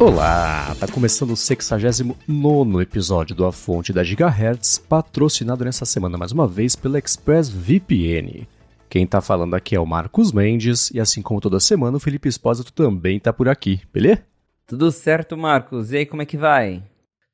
Olá, tá começando o 69 episódio do A Fonte da Gigahertz, patrocinado nessa semana mais uma vez pela ExpressVPN. Quem tá falando aqui é o Marcos Mendes, e assim como toda semana, o Felipe Espósito também tá por aqui, beleza? Tudo certo, Marcos. E aí, como é que vai?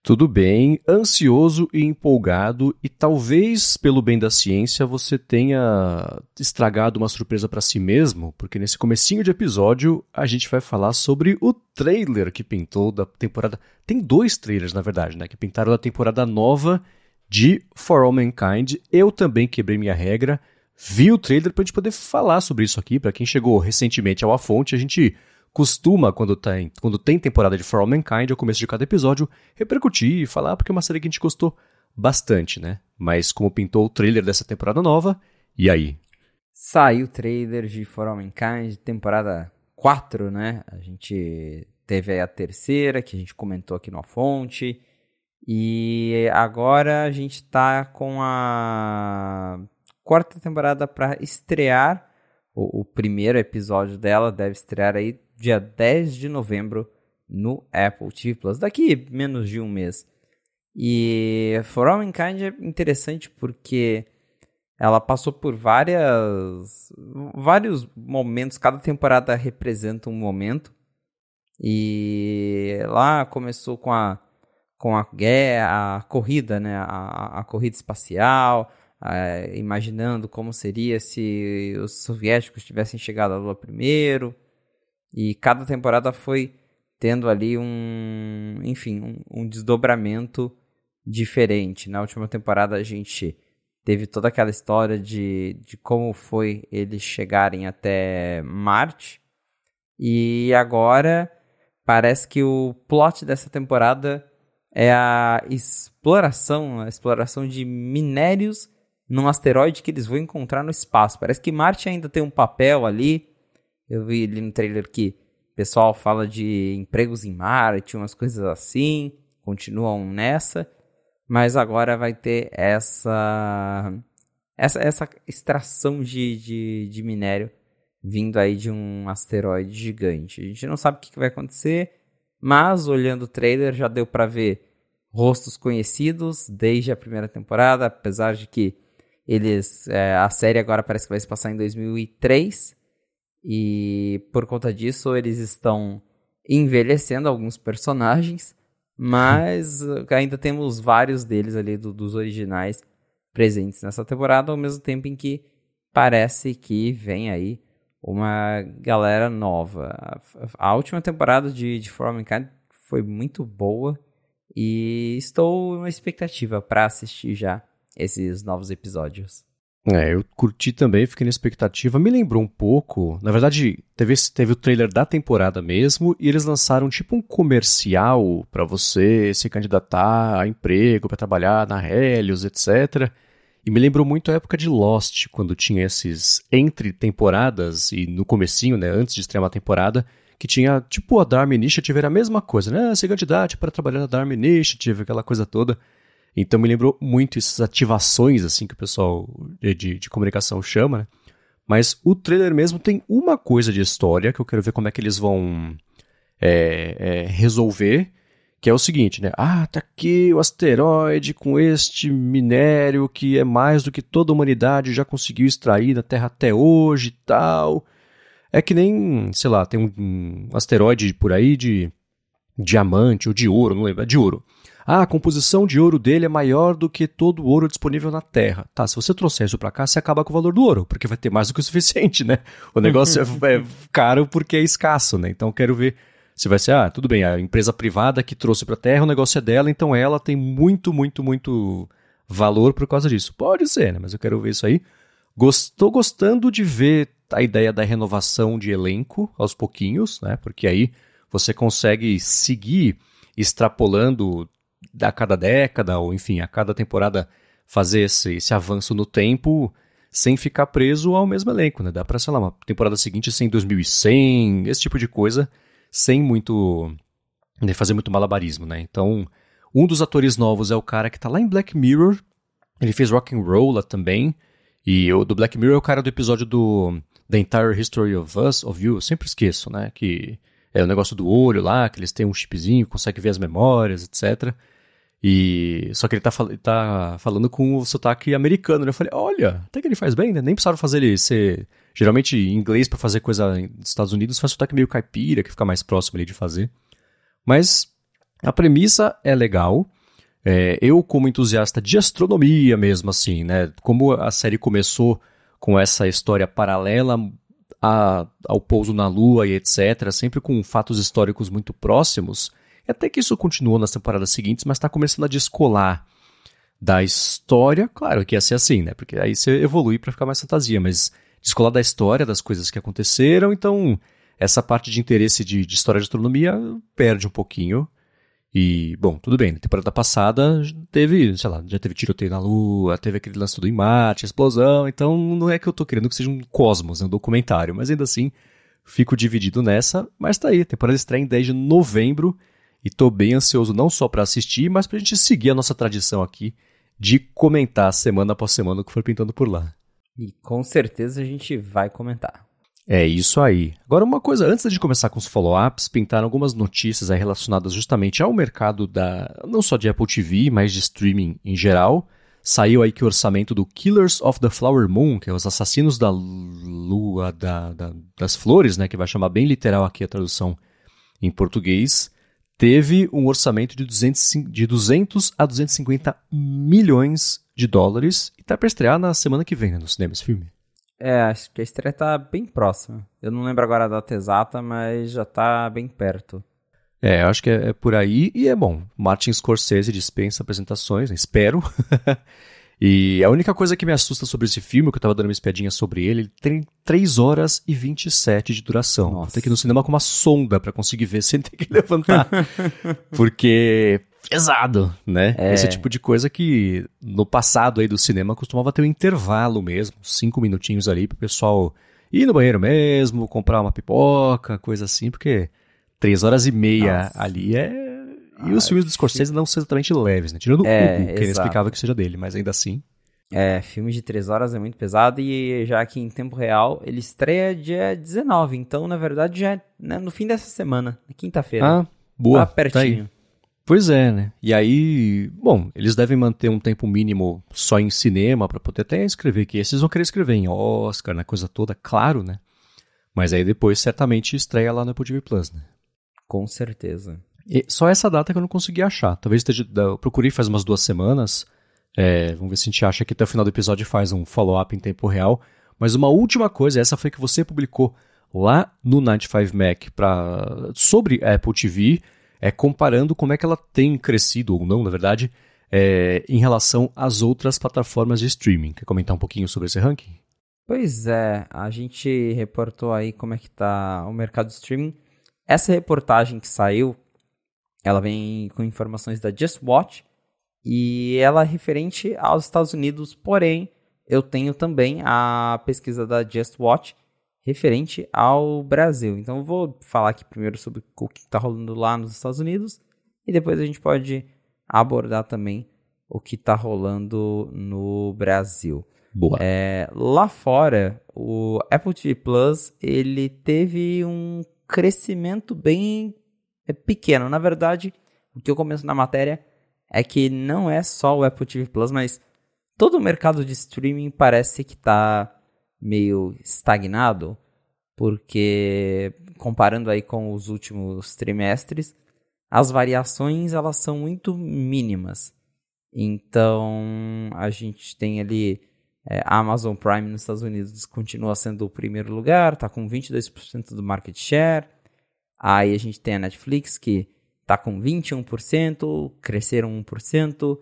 Tudo bem, ansioso e empolgado, e talvez pelo bem da ciência você tenha estragado uma surpresa para si mesmo, porque nesse comecinho de episódio a gente vai falar sobre o trailer que pintou da temporada. Tem dois trailers, na verdade, né? Que pintaram da temporada nova de For All Mankind. Eu também quebrei minha regra, vi o trailer pra gente poder falar sobre isso aqui. Para quem chegou recentemente ao A Fonte, a gente costuma, quando tem, quando tem temporada de For All Mankind, ao começo de cada episódio, repercutir e falar porque é uma série que a gente gostou bastante, né? Mas como pintou o trailer dessa temporada nova, e aí? Saiu o trailer de For All Mankind, temporada 4, né? A gente teve aí a terceira, que a gente comentou aqui no A Fonte. E agora a gente tá com a quarta temporada para estrear. O, o, primeiro episódio dela deve estrear aí dia 10 de novembro no Apple TV Plus, daqui menos de um mês. E For All Mankind é interessante porque ela passou por várias vários momentos, cada temporada representa um momento. E lá começou com a com a guerra, a corrida, né, a, a corrida espacial, imaginando como seria se os soviéticos tivessem chegado à Lua primeiro. E cada temporada foi tendo ali um, enfim, um, um desdobramento diferente. Na última temporada a gente teve toda aquela história de, de como foi eles chegarem até Marte. E agora parece que o plot dessa temporada é a exploração, a exploração de minérios num asteroide que eles vão encontrar no espaço. Parece que Marte ainda tem um papel ali eu vi ali no trailer que o pessoal fala de empregos em Marte, umas coisas assim, continuam nessa, mas agora vai ter essa essa, essa extração de, de, de minério vindo aí de um asteroide gigante. A gente não sabe o que, vai acontecer, mas olhando o trailer já deu para ver rostos conhecidos desde a primeira temporada, apesar de que eles é, a série agora parece que vai se passar em 2003 e por conta disso, eles estão envelhecendo alguns personagens, mas ainda temos vários deles ali do, dos originais presentes nessa temporada, ao mesmo tempo em que parece que vem aí uma galera nova. A, a última temporada de, de For Mankind foi muito boa e estou uma expectativa para assistir já esses novos episódios. É, eu curti também, fiquei na expectativa. Me lembrou um pouco. Na verdade, teve, teve o trailer da temporada mesmo, e eles lançaram tipo um comercial para você se candidatar a emprego, para trabalhar na Helios, etc. E me lembrou muito a época de Lost, quando tinha esses entre temporadas e no comecinho, né, antes de estrear uma temporada, que tinha tipo a Dharma Initiative, era a mesma coisa, né? Se candidate para trabalhar na Dharma Initiative, aquela coisa toda. Então me lembrou muito essas ativações, assim, que o pessoal de, de, comunicação chama, né? Mas o trailer mesmo tem uma coisa de história que eu quero ver como é que eles vão é, é, resolver, que é o seguinte, né? Ah, tá aqui o asteroide com este minério que é mais do que toda a humanidade já conseguiu extrair da Terra até hoje e tal. É que nem, sei lá, tem um, um asteroide por aí de diamante ou de ouro, não lembro, é de ouro. Ah, a composição de ouro dele é maior do que todo o ouro disponível na Terra. Tá, se você trouxer isso para cá, você acaba com o valor do ouro, porque vai ter mais do que o suficiente, né? O negócio é, é caro porque é escasso, né? Então quero ver se vai ser, ah, tudo bem, a empresa privada que trouxe para a Terra, o negócio é dela, então ela tem muito, muito, muito valor por causa disso. Pode ser, né? Mas eu quero ver isso aí. Estou gostando de ver a ideia da renovação de elenco aos pouquinhos, né? Porque aí você consegue seguir extrapolando a cada década, ou enfim, a cada temporada fazer esse, esse avanço no tempo sem ficar preso ao mesmo elenco, né? Dá pra, sei lá, uma temporada seguinte ser em 2100, esse tipo de coisa, sem muito... Né, fazer muito malabarismo, né? Então, um dos atores novos é o cara que tá lá em Black Mirror, ele fez Rock and Roll lá também, e o do Black Mirror é o cara do episódio do The Entire History of Us, of You, eu sempre esqueço, né? Que é o negócio do olho lá, que eles têm um chipzinho, consegue ver as memórias, etc. E só que ele tá, tá falando com o sotaque americano, né? Eu falei, olha, até que ele faz bem, né? Nem precisaram fazer ele ser. Geralmente, em inglês, para fazer coisa nos Estados Unidos, faz sotaque meio caipira, que fica mais próximo ali de fazer. Mas a premissa é legal. É, eu, como entusiasta de astronomia mesmo, assim, né? Como a série começou com essa história paralela a, ao pouso na Lua e etc., sempre com fatos históricos muito próximos até que isso continuou nas temporadas seguintes, mas está começando a descolar da história. Claro que ia ser assim, né? Porque aí você evolui para ficar mais fantasia, mas descolar da história, das coisas que aconteceram. Então, essa parte de interesse de, de história de astronomia perde um pouquinho. E, bom, tudo bem, na temporada passada teve, sei lá, já teve tiroteio na Lua, teve aquele lance tudo em Marte, explosão, então não é que eu tô querendo que seja um cosmos, né, um documentário, mas ainda assim fico dividido nessa, mas tá aí, a temporada estreia em 10 de novembro, e tô bem ansioso não só para assistir, mas para a gente seguir a nossa tradição aqui de comentar semana após semana o que for pintando por lá. E com certeza a gente vai comentar. É isso aí. Agora, uma coisa, antes de começar com os follow-ups, pintaram algumas notícias relacionadas justamente ao mercado da. não só de Apple TV, mas de streaming em geral. Saiu aí que o orçamento do Killers of the Flower Moon, que é os assassinos da lua da, da, das flores, né? Que vai chamar bem literal aqui a tradução em português teve um orçamento de 200, de 200 a 250 milhões de dólares e tá para estrear na semana que vem né, no cinema esse filme. É, acho que a estreia tá bem próxima. Eu não lembro agora a data exata, mas já tá bem perto. É, acho que é, é por aí e é bom. Martin Scorsese dispensa apresentações, né? espero. E a única coisa que me assusta sobre esse filme, que eu tava dando uma espiadinha sobre ele, ele tem 3 horas e 27 de duração. Nossa. Ter que ir no cinema com uma sonda para conseguir ver sem ter que levantar. Porque pesado, né? É. Esse tipo de coisa que no passado aí do cinema costumava ter um intervalo mesmo, cinco minutinhos ali pro pessoal ir no banheiro mesmo, comprar uma pipoca, coisa assim, porque três horas e meia Nossa. ali é e os filmes do Scorsese não são exatamente leves, né? Tirando é, o Hugo, que é inexplicável que seja dele, mas ainda assim. É, filme de três horas é muito pesado e já aqui em tempo real ele estreia dia 19, então na verdade já é né, no fim dessa semana, quinta-feira. Ah, boa. Tá pertinho. Tá pois é, né? E aí, bom, eles devem manter um tempo mínimo só em cinema para poder até escrever que esses vão querer escrever em Oscar, na coisa toda, claro, né? Mas aí depois certamente estreia lá no Apple TV Plus, né? Com certeza. E só essa data que eu não consegui achar. Talvez esteja, eu procurei faz umas duas semanas. É, vamos ver se a gente acha que até o final do episódio faz um follow-up em tempo real. Mas uma última coisa, essa foi que você publicou lá no 95Mac pra, sobre a Apple TV, é, comparando como é que ela tem crescido, ou não, na verdade, é, em relação às outras plataformas de streaming. Quer comentar um pouquinho sobre esse ranking? Pois é, a gente reportou aí como é que está o mercado de streaming. Essa reportagem que saiu ela vem com informações da Just Watch e ela é referente aos Estados Unidos, porém, eu tenho também a pesquisa da Just Watch referente ao Brasil. Então, eu vou falar aqui primeiro sobre o que está rolando lá nos Estados Unidos e depois a gente pode abordar também o que está rolando no Brasil. Boa. É, lá fora, o Apple TV Plus ele teve um crescimento bem é pequeno. Na verdade, o que eu começo na matéria é que não é só o Apple TV Plus, mas todo o mercado de streaming parece que está meio estagnado, porque comparando aí com os últimos trimestres, as variações elas são muito mínimas. Então a gente tem ali é, a Amazon Prime nos Estados Unidos continua sendo o primeiro lugar, está com 22% do market share. Aí a gente tem a Netflix que tá com 21%, cresceram 1%.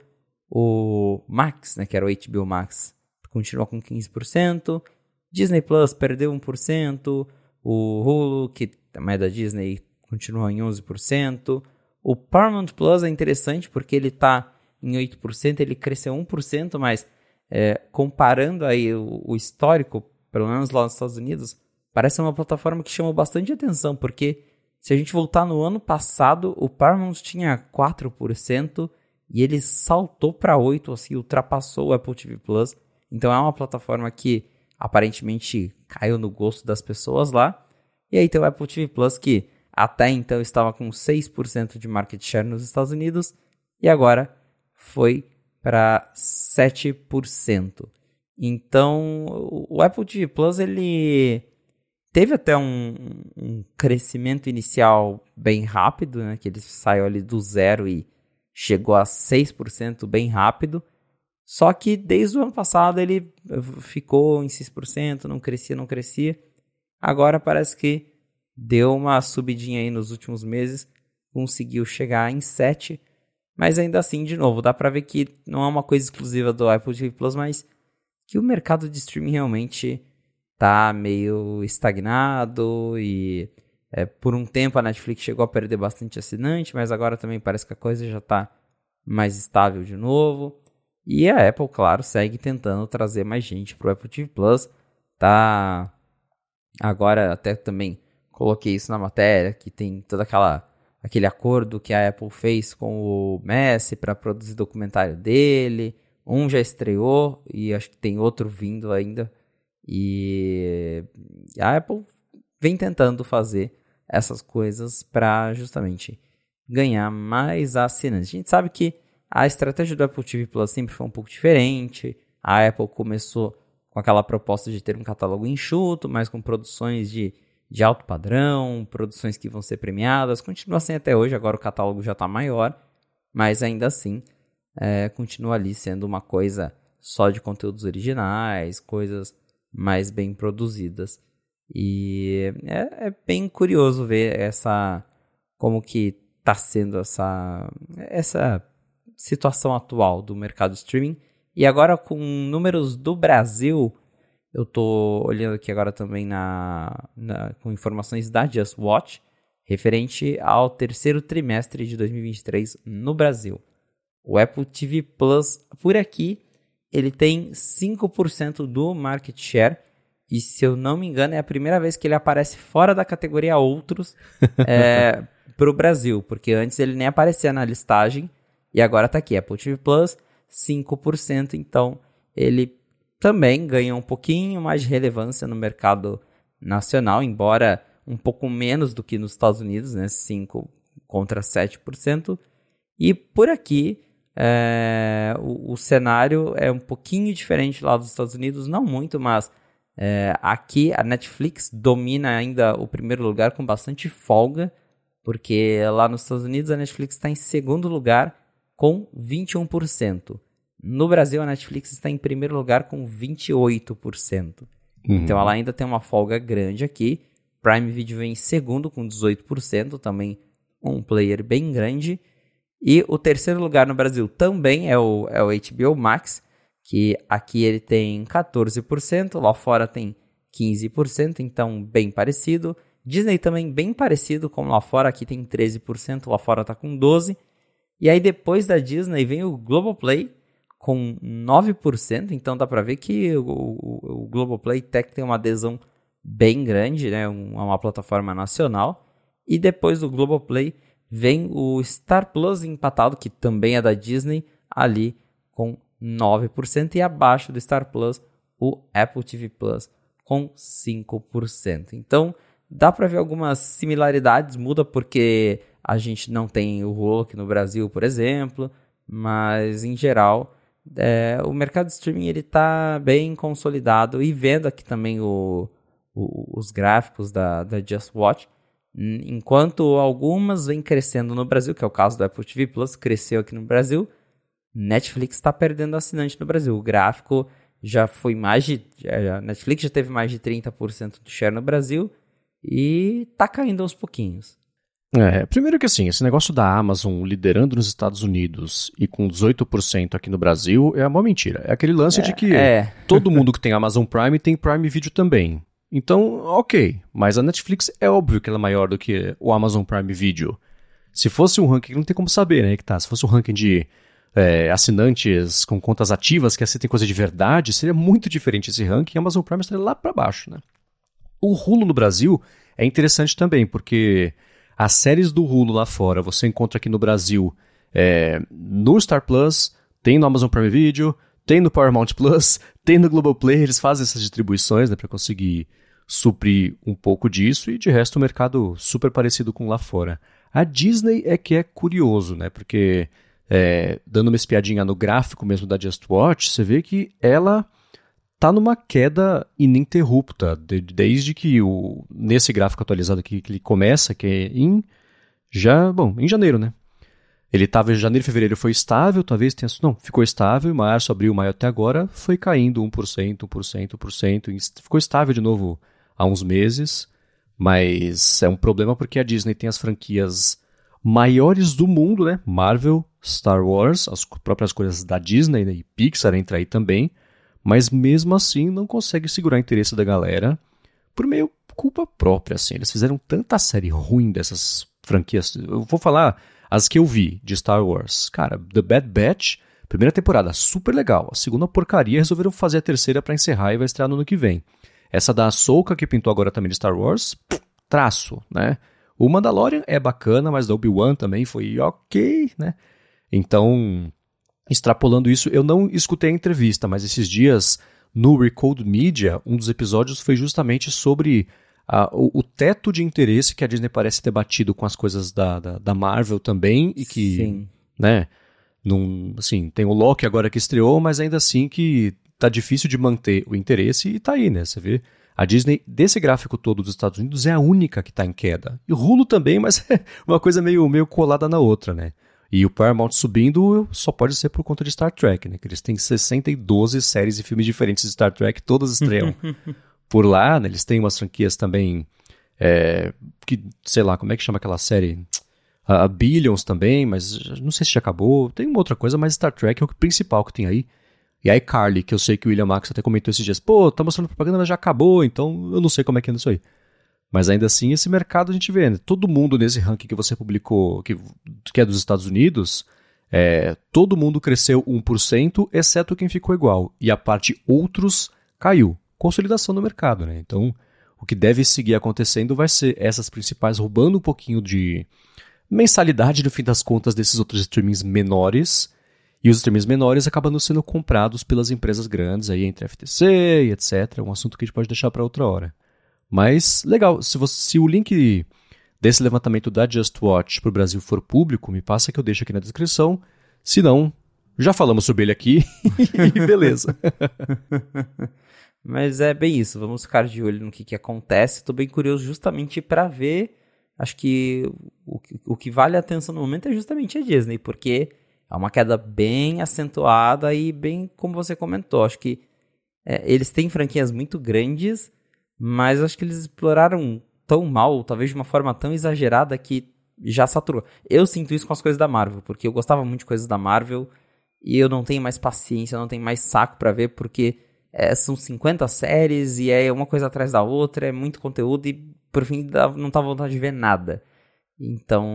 O Max, né, que era o HBO Max, continua com 15%. Disney Plus perdeu 1%. O Hulu, que também é da Disney, continua em 11%. O Paramount Plus é interessante porque ele está em 8%, ele cresceu 1%, mas é, comparando aí o, o, histórico, pelo menos lá nos Estados Unidos, parece uma plataforma que chama bastante atenção, porque se a gente voltar no ano passado, o Paramount tinha 4% e ele saltou para 8%, assim, ultrapassou o Apple TV Plus. Então é uma plataforma que aparentemente caiu no gosto das pessoas lá. E aí tem o Apple TV Plus que, até então estava com 6% de market share nos Estados Unidos e agora foi para 7%. Então, o Apple TV Plus ele teve até um, um crescimento inicial bem rápido, né? Que ele saiu ali do zero e chegou a 6% bem rápido. Só que desde o ano passado ele ficou em 6%, não crescia, não crescia. Agora parece que deu uma subidinha aí nos últimos meses, conseguiu chegar em 7%. Mas ainda assim, de novo, dá para ver que não é uma coisa exclusiva do Apple TV Plus, mas que o mercado de streaming realmente tá meio estagnado e é, por um tempo a Netflix chegou a perder bastante assinante, mas agora também parece que a coisa já está mais estável de novo. E a Apple, claro, segue tentando trazer mais gente para o Apple TV Plus. Tá agora até também coloquei isso na matéria que tem toda aquela aquele acordo que a Apple fez com o Messi para produzir documentário dele. Um já estreou e acho que tem outro vindo ainda. E a Apple vem tentando fazer essas coisas para justamente ganhar mais assinantes. A gente sabe que a estratégia do Apple TV Plus sempre foi um pouco diferente. A Apple começou com aquela proposta de ter um catálogo enxuto, mas com produções de, de alto padrão, produções que vão ser premiadas. Continua assim até hoje, agora o catálogo já está maior, mas ainda assim é, continua ali sendo uma coisa só de conteúdos originais, coisas mais bem produzidas. E é, é bem curioso ver essa como que está sendo essa essa situação atual do mercado streaming. E agora com números do Brasil, eu estou olhando aqui agora também na, na, com informações da Just Watch, referente ao terceiro trimestre de 2023 no Brasil. O Apple TV Plus, por aqui, ele tem 5% do market share. E se eu não me engano, é a primeira vez que ele aparece fora da categoria Outros é, para o Brasil, porque antes ele nem aparecia na listagem e agora está aqui, Apple TV Plus, 5%. Então ele também ganha um pouquinho mais de relevância no mercado nacional, embora um pouco menos do que nos Estados Unidos, né? 5 contra 7%. E por aqui é, o, o, cenário é um pouquinho diferente lá dos Estados Unidos, não muito, mas é, aqui a Netflix domina ainda o primeiro lugar com bastante folga, porque lá nos Estados Unidos a Netflix está em segundo lugar com 21%. No Brasil a Netflix está em primeiro lugar com 28%. Uhum. Então ela ainda tem uma folga grande aqui. Prime Video vem em segundo com 18%, também um player bem grande. E o terceiro lugar no Brasil também é o, é o HBO Max, que aqui ele tem 14%, lá fora tem 15%, então bem parecido. Disney também bem parecido com lá fora, aqui tem 13%, lá fora está com 12%. E aí depois da Disney vem o Globoplay com 9%, então dá para ver que o, o, o Globoplay Tech tem uma adesão bem grande, né? É uma plataforma nacional. E depois do Globoplay vem o Star Plus empatado, que também é da Disney, ali com 9%, e abaixo do Star Plus, o Apple TV Plus com 5%. Então, dá para ver algumas similaridades, muda porque a gente não tem o aqui no Brasil, por exemplo, mas em geral, é, o mercado de streaming ele está bem consolidado e vendo aqui também o, o, os gráficos da, da Just Watch, Enquanto algumas vêm crescendo no Brasil, que é o caso do Apple TV Plus, cresceu aqui no Brasil, Netflix está perdendo assinante no Brasil. O gráfico já foi mais de. A Netflix já teve mais de 30% do share no Brasil e está caindo aos pouquinhos. É, primeiro que assim, esse negócio da Amazon liderando nos Estados Unidos e com 18% aqui no Brasil é uma mentira. É aquele lance é, de que é. todo mundo que tem Amazon Prime tem Prime Video também. Então, ok, mas a Netflix é óbvio que ela é maior do que o Amazon Prime Video. Se fosse um ranking, não tem como saber, né, que tá. Se fosse um ranking de é, assinantes com contas ativas que aceitem coisa de verdade, seria muito diferente esse ranking. A Amazon Prime estaria lá para baixo, né? O Hulu no Brasil é interessante também, porque as séries do Hulu lá fora você encontra aqui no Brasil é, no Star Plus, tem no Amazon Prime Video, tem no Paramount Plus, tem no Globoplay, eles fazem essas distribuições né, para conseguir suprir um pouco disso e de resto o mercado super parecido com lá fora. A Disney é que é curioso, né? Porque é, dando uma espiadinha no gráfico mesmo da Just Watch, você vê que ela tá numa queda ininterrupta de, desde que o nesse gráfico atualizado aqui que ele começa, que é em já, bom, em janeiro, né? Ele estava em janeiro fevereiro foi estável, talvez tenha. Não, ficou estável, março, abril, maio até agora foi caindo 1%, 1%, 1%. Ficou estável de novo há uns meses, mas é um problema porque a Disney tem as franquias maiores do mundo, né? Marvel, Star Wars, as próprias coisas da Disney né? e Pixar entra aí também, mas mesmo assim não consegue segurar o interesse da galera por meio culpa própria, assim. Eles fizeram tanta série ruim dessas franquias. Eu vou falar as que eu vi de Star Wars, cara, The Bad Batch, primeira temporada, super legal. A segunda porcaria, resolveram fazer a terceira para encerrar e vai estrear no ano que vem. Essa da Ahsoka, que pintou agora também de Star Wars, traço, né? O Mandalorian é bacana, mas da Obi-Wan também foi ok, né? Então, extrapolando isso, eu não escutei a entrevista, mas esses dias no Recode Media, um dos episódios foi justamente sobre o, o, teto de interesse que a Disney parece ter batido com as coisas da, da, da Marvel também e que, Sim. né, num, assim, tem o Loki agora que estreou, mas ainda assim que tá difícil de manter o interesse e tá aí, né, você vê. A Disney, desse gráfico todo dos Estados Unidos, é a única que está em queda. E o Hulu também, mas é uma coisa meio, meio colada na outra, né? E o Paramount subindo só pode ser por conta de Star Trek, né? Que eles têm 62 séries e filmes diferentes de Star Trek, todas estreiam por lá, né? Eles têm umas franquias também. É, que, sei lá, como é que chama aquela série? A, a Billions também, mas não sei se já acabou. Tem uma outra coisa, mas Star Trek é o principal que tem aí. E aí Carly, que eu sei que o William Max até comentou esses dias, pô, tá mostrando propaganda, mas já acabou, então eu não sei como é que anda isso aí. Mas ainda assim, esse mercado a gente vê, né? Todo mundo nesse ranking que você publicou, que, que é dos Estados Unidos, é, todo mundo cresceu 1%, exceto quem ficou igual. E a parte outros caiu consolidação no mercado, né? Então, o que deve seguir acontecendo vai ser essas principais roubando um pouquinho de mensalidade no fim das contas desses outros streamings menores e os streamings menores acabando sendo comprados pelas empresas grandes aí entre FTC e etc. Um assunto que a gente pode deixar para outra hora. Mas legal, se, você, se o link desse levantamento da Just Watch para o Brasil for público, me passa que eu deixo aqui na descrição. Se não, já falamos sobre ele aqui e beleza. Mas é bem isso, vamos ficar de olho no que, que acontece. Estou bem curioso justamente para ver. Acho que o, o que vale a atenção no momento é justamente a Disney, porque é uma queda bem acentuada e bem como você comentou. Acho que é, eles têm franquias muito grandes, mas acho que eles exploraram tão mal, talvez de uma forma tão exagerada que já saturou. Eu sinto isso com as coisas da Marvel, porque eu gostava muito de coisas da Marvel e eu não tenho mais paciência, não tenho mais saco para ver, porque é, são 50 séries e é uma coisa atrás da outra, é muito conteúdo e por fim não tá vontade de ver nada. Então,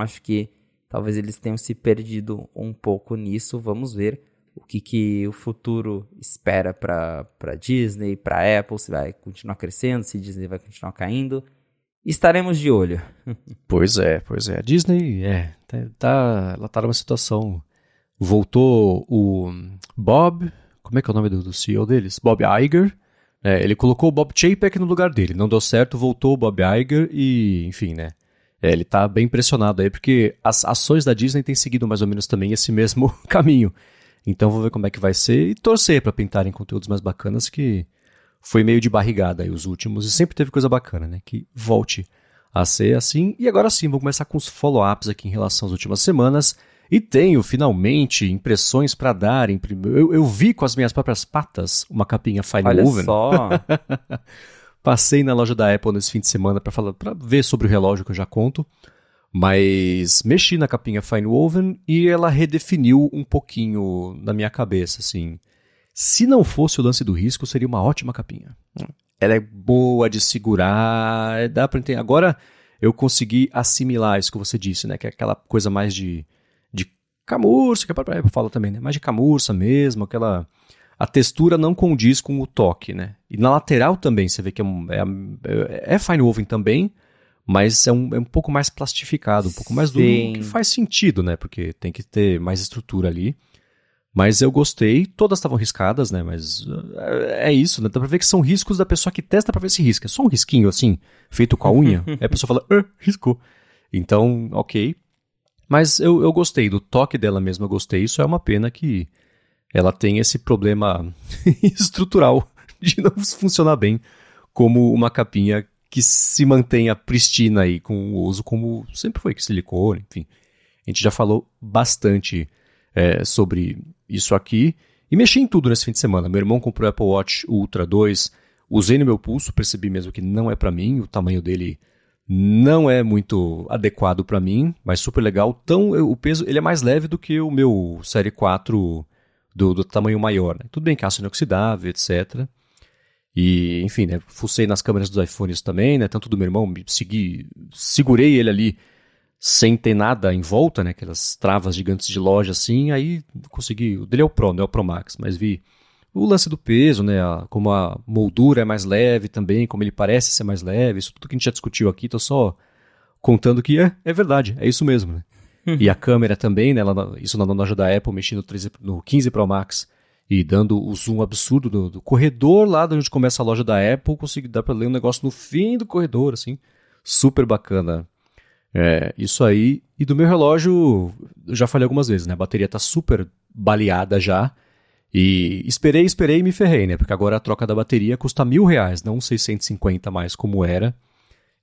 acho que talvez eles tenham se perdido um pouco nisso. Vamos ver o que, que o futuro espera para Disney, para Apple, se vai continuar crescendo, se Disney vai continuar caindo. Estaremos de olho. pois é, pois é. A Disney, é, tá, tá, ela tá numa situação. Voltou o Bob, como é que é o nome do, do CEO deles? Bob Iger. É, ele colocou o Bob Chapek no lugar dele. Não deu certo, voltou o Bob Iger e, enfim, né? É, ele tá bem impressionado aí, porque as ações da Disney têm seguido mais ou menos também esse mesmo caminho. Então vou ver como é que vai ser e torcer para pintarem conteúdos mais bacanas que foi meio de barrigada aí os últimos e sempre teve coisa bacana, né? Que volte a ser assim. E agora sim, vou começar com os follow-ups aqui em relação às últimas semanas. E tenho, finalmente, impressões para dar. Eu, eu, vi com as minhas próprias patas uma capinha Fine Olha Woven. só! Passei na loja da Apple nesse fim de semana para falar, para ver sobre o relógio que eu já conto. Mas mexi na capinha Fine Woven e ela redefiniu um pouquinho na minha cabeça, assim. Se não fosse o lance do risco, seria uma ótima capinha. Ela é boa de segurar, dá para entender. Agora eu consegui assimilar isso que você disse, né? Que é aquela coisa mais de camurça, que a própria Apple fala também, né? Mais de camurça mesmo, aquela. A textura não condiz com o toque, né? E na lateral também, você vê que é, é, é fine woven também, mas é um, é um pouco mais plastificado, um pouco mais duro, que faz sentido, né? Porque tem que ter mais estrutura ali. Mas eu gostei, todas estavam riscadas, né? Mas é, é isso, né? Dá pra ver que são riscos da pessoa que testa pra ver se risca. É só um risquinho assim, feito com a unha. aí a pessoa fala, ah, riscou. Então, ok. Mas eu, eu gostei, do toque dela mesmo eu gostei. Isso é uma pena que ela tem esse problema estrutural de não funcionar bem como uma capinha que se mantenha pristina aí com o uso como sempre foi, que silicone, enfim. A gente já falou bastante é, sobre isso aqui. E mexi em tudo nesse fim de semana. Meu irmão comprou o Apple Watch Ultra 2, usei no meu pulso, percebi mesmo que não é para mim, o tamanho dele não é muito adequado para mim, mas super legal. Então, o peso ele é mais leve do que o meu Série 4 do, do tamanho maior. Né? Tudo bem que aço inoxidável, etc. E, enfim, né, fucei nas câmeras dos iPhones também, né, tanto do meu irmão, segui, segurei ele ali sem ter nada em volta, né? Aquelas travas gigantes de loja assim, aí consegui. O dele é o Pro, não é o Pro Max, mas vi o lance do peso, né? Como a moldura é mais leve também, como ele parece ser mais leve, isso tudo que a gente já discutiu aqui, tô só contando que é, é verdade, é isso mesmo, né? E a câmera também, né? isso na loja da Apple, mexendo no, 13, no 15 Pro Max e dando o zoom absurdo do, do corredor lá de onde começa a loja da Apple, consegui dar para ler um negócio no fim do corredor, assim, super bacana é, isso aí. E do meu relógio, eu já falei algumas vezes, né? A bateria tá super baleada já. E esperei, esperei e me ferrei, né? Porque agora a troca da bateria custa mil reais, não 650 mais como era.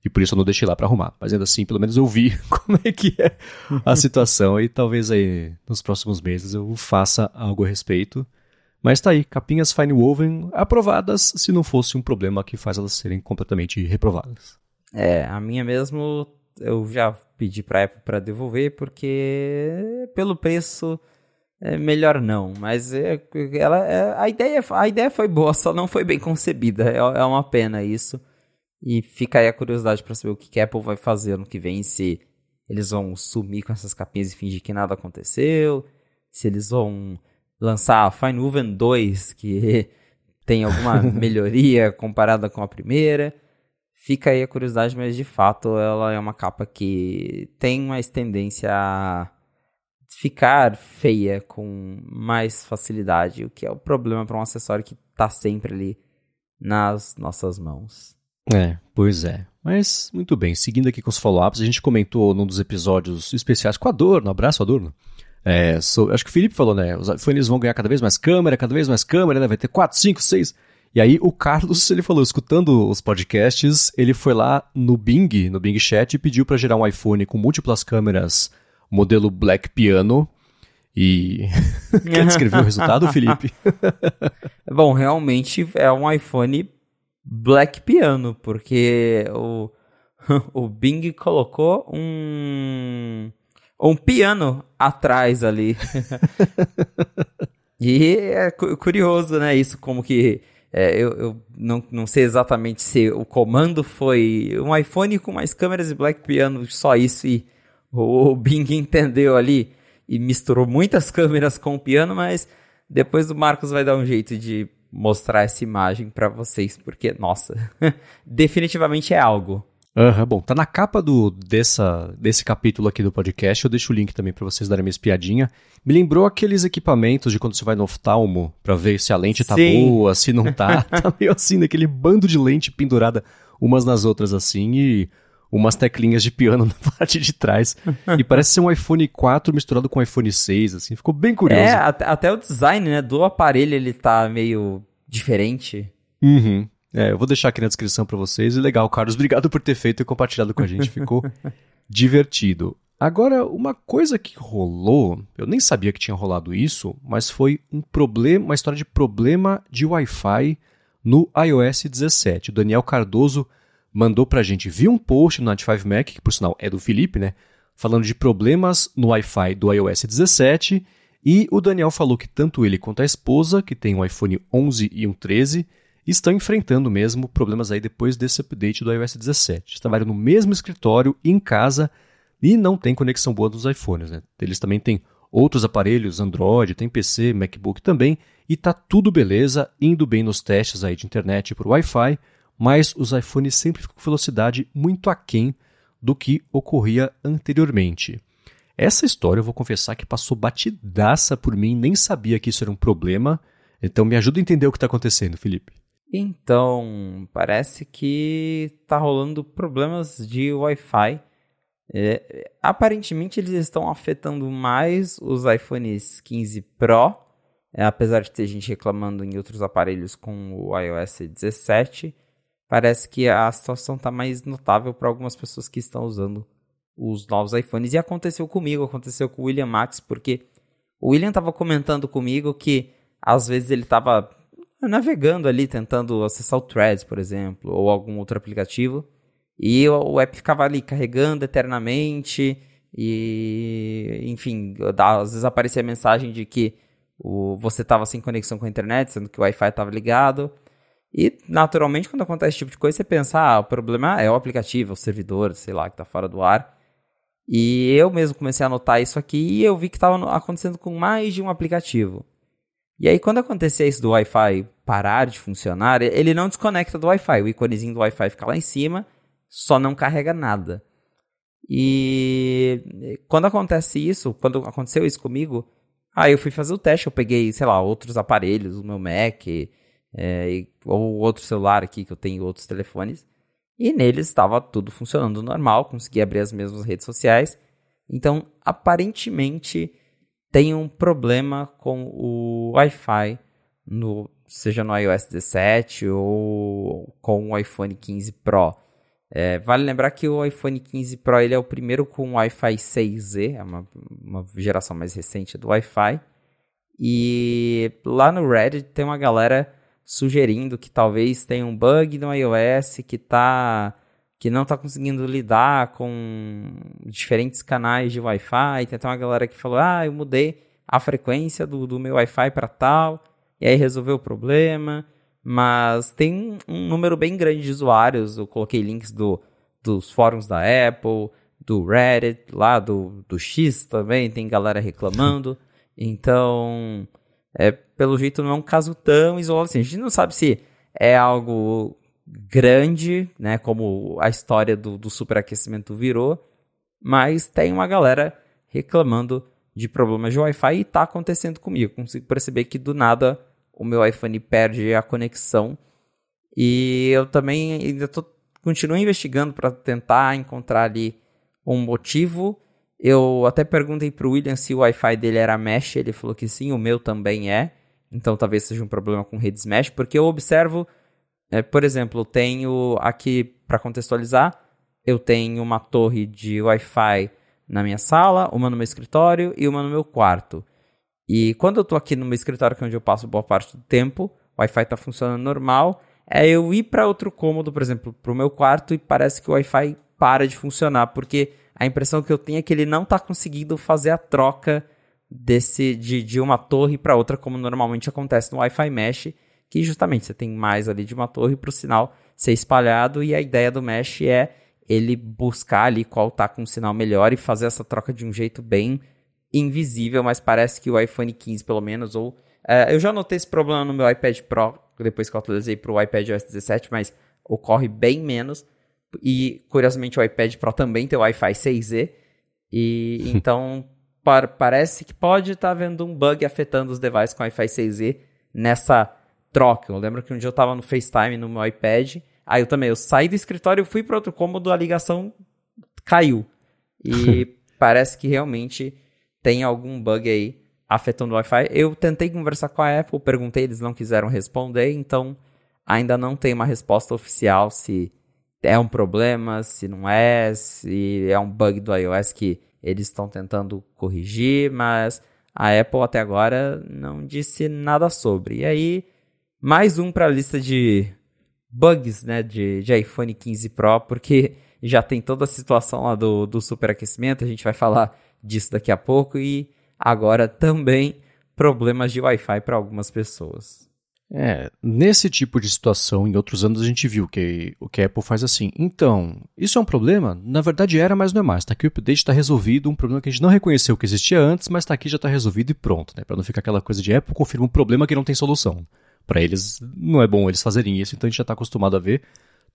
E por isso eu não deixei lá para arrumar. Mas ainda assim, pelo menos eu vi como é que é a situação. e talvez aí nos próximos meses eu faça algo a respeito. Mas tá aí, capinhas Fine Woven aprovadas se não fosse um problema que faz elas serem completamente reprovadas. É, a minha mesmo eu já pedi para a Apple para devolver porque pelo preço é melhor não, mas é, ela, é, a, ideia, a ideia foi boa, só não foi bem concebida. É, é uma pena isso. E fica aí a curiosidade para saber o que a Apple vai fazer no que vem, se eles vão sumir com essas capinhas e fingir que nada aconteceu, se eles vão lançar a Fine Woven 2, que tem alguma melhoria comparada com a primeira. Fica aí a curiosidade, mas de fato ela é uma capa que tem mais tendência a ficar feia com mais facilidade, o que é o problema para um acessório que está sempre ali nas nossas mãos. É, pois é. Mas, muito bem, seguindo aqui com os follow-ups, a gente comentou num dos episódios especiais com a Adorno, abraço Adorno. É, so, acho que o Felipe falou, né? Os iPhones vão ganhar cada vez mais câmera, cada vez mais câmera, né? Vai ter 4, 5, 6. E aí o Carlos, ele falou, escutando os podcasts, ele foi lá no Bing, no Bing Chat e pediu para gerar um iPhone com múltiplas câmeras, modelo Black Piano. E quer descrever o resultado, Felipe? Bom, realmente é um iPhone Black Piano, porque o, o Bing colocou um um piano atrás ali. e é curioso, né? Isso como que é, eu, eu não, não sei exatamente se o comando foi um iPhone com mais câmeras e Black Piano, só isso, e o, o Bing entendeu ali e misturou muitas câmeras com o piano, mas depois o Marcos vai dar um jeito de mostrar essa imagem para vocês, porque, nossa, definitivamente é algo. Uhum, bom, tá na capa do, dessa, desse capítulo aqui do podcast, eu deixo o link também para vocês darem uma espiadinha. Me lembrou aqueles equipamentos de quando você vai no oftalmo para ver se a lente tá Sim. boa, se não tá. tá meio assim, naquele bando de lente pendurada umas nas outras assim e umas teclinhas de piano na parte de trás. e parece ser um iPhone 4 misturado com um iPhone 6, assim, ficou bem curioso. É, até, até o design, né, do aparelho ele tá meio diferente. Uhum. É, eu vou deixar aqui na descrição para vocês. E legal, Carlos, obrigado por ter feito e compartilhado com a gente. Ficou divertido. Agora, uma coisa que rolou, eu nem sabia que tinha rolado isso, mas foi um problema, uma história de problema de Wi-Fi no iOS 17. O Daniel Cardoso mandou pra gente, viu um post no 95 Mac, que por sinal é do Felipe, né? Falando de problemas no Wi-Fi do iOS 17. E o Daniel falou que tanto ele quanto a esposa, que tem um iPhone 11 e um 13, estão enfrentando mesmo problemas aí depois desse update do iOS 17. Trabalham no mesmo escritório, em casa, e não tem conexão boa dos iPhones. Né? Eles também têm outros aparelhos, Android, tem PC, MacBook também, e tá tudo beleza, indo bem nos testes aí de internet por Wi-Fi, mas os iPhones sempre ficam com velocidade muito aquém do que ocorria anteriormente. Essa história eu vou confessar que passou batidaça por mim, nem sabia que isso era um problema. Então me ajuda a entender o que está acontecendo, Felipe. Então, parece que tá rolando problemas de Wi-Fi. É, aparentemente eles estão afetando mais os iPhones 15 Pro, é, apesar de ter gente reclamando em outros aparelhos com o iOS 17. Parece que a situação está mais notável para algumas pessoas que estão usando os novos iPhones. E aconteceu comigo, aconteceu com o William Max, porque o William estava comentando comigo que às vezes ele estava navegando ali, tentando acessar o Threads, por exemplo, ou algum outro aplicativo, e o app ficava ali carregando eternamente, e enfim, às vezes aparecia a mensagem de que o, você estava sem conexão com a internet, sendo que o Wi-Fi estava ligado. E, naturalmente, quando acontece esse tipo de coisa, você pensa, ah, o problema é o aplicativo, o servidor, sei lá, que está fora do ar. E eu mesmo comecei a notar isso aqui e eu vi que estava acontecendo com mais de um aplicativo. E aí, quando acontecer isso do Wi-Fi parar de funcionar, ele não desconecta do Wi-Fi. O íconezinho do Wi-Fi fica lá em cima, só não carrega nada. E quando acontece isso, quando aconteceu isso comigo, aí eu fui fazer o teste, eu peguei, sei lá, outros aparelhos, o meu Mac, é, ou outro celular aqui que eu tenho outros telefones, e neles estava tudo funcionando normal, consegui abrir as mesmas redes sociais. Então, aparentemente, tem um problema com o Wi-Fi, no, seja no iOS 17 ou com o iPhone 15 Pro. É, vale lembrar que o iPhone 15 Pro ele é o primeiro com Wi-Fi 6E, é uma, uma geração mais recente do Wi-Fi. E lá no Reddit tem uma galera sugerindo que talvez tenha um bug no iOS que tá que não está conseguindo lidar com diferentes canais de Wi-Fi. Tem até uma galera que falou: ah, eu mudei a frequência do, do meu Wi-Fi para tal, e aí resolveu o problema. Mas tem um número bem grande de usuários. Eu coloquei links do, dos fóruns da Apple, do Reddit, lá do, do X também, tem galera reclamando. Então, é, pelo jeito não é um caso tão isolado assim. A gente não sabe se é algo grande, né, como a história do, do superaquecimento virou, mas tem uma galera reclamando de problemas de Wi-Fi e está acontecendo comigo. Consigo perceber que do nada o meu iPhone perde a conexão e eu também ainda tô, continuo investigando para tentar encontrar ali um motivo. Eu até perguntei para o William se o Wi-Fi dele era mesh, ele falou que sim, o meu também é. Então talvez seja um problema com redes mesh, porque eu observo é, por exemplo, tenho aqui, para contextualizar, eu tenho uma torre de Wi-Fi na minha sala, uma no meu escritório e uma no meu quarto. E quando eu estou aqui no meu escritório, que é onde eu passo boa parte do tempo, o Wi-Fi está funcionando normal, é eu ir para outro cômodo, por exemplo, para o meu quarto e parece que o Wi-Fi para de funcionar, porque a impressão que eu tenho é que ele não está conseguindo fazer a troca desse de, de uma torre para outra, como normalmente acontece no Wi-Fi Mesh, que justamente você tem mais ali de uma torre para o sinal ser espalhado e a ideia do mesh é ele buscar ali qual tá com o sinal melhor e fazer essa troca de um jeito bem invisível, mas parece que o iPhone 15 pelo menos, ou é, eu já notei esse problema no meu iPad Pro depois que eu atualizei para o iPad OS 17, mas ocorre bem menos e curiosamente o iPad Pro também tem o Wi-Fi 6E e então parece que pode estar tá havendo um bug afetando os devices com Wi-Fi 6E nessa troca. Eu lembro que um dia eu tava no FaceTime no meu iPad, aí eu também, eu saí do escritório, fui para outro cômodo, a ligação caiu. E parece que realmente tem algum bug aí afetando o Wi-Fi. Eu tentei conversar com a Apple, perguntei, eles não quiseram responder, então ainda não tem uma resposta oficial se é um problema, se não é, se é um bug do iOS que eles estão tentando corrigir, mas a Apple até agora não disse nada sobre. E aí mais um para a lista de bugs né, de, de iPhone 15 Pro, porque já tem toda a situação lá do, do superaquecimento, a gente vai falar disso daqui a pouco, e agora também problemas de Wi-Fi para algumas pessoas. É, nesse tipo de situação, em outros anos a gente viu que o que a Apple faz assim. Então, isso é um problema? Na verdade era, mas não é mais. Está aqui o update, está resolvido, um problema que a gente não reconheceu que existia antes, mas está aqui já está resolvido e pronto, né? Para não ficar aquela coisa de Apple confirma um problema que não tem solução para eles não é bom eles fazerem isso, então a gente já está acostumado a ver.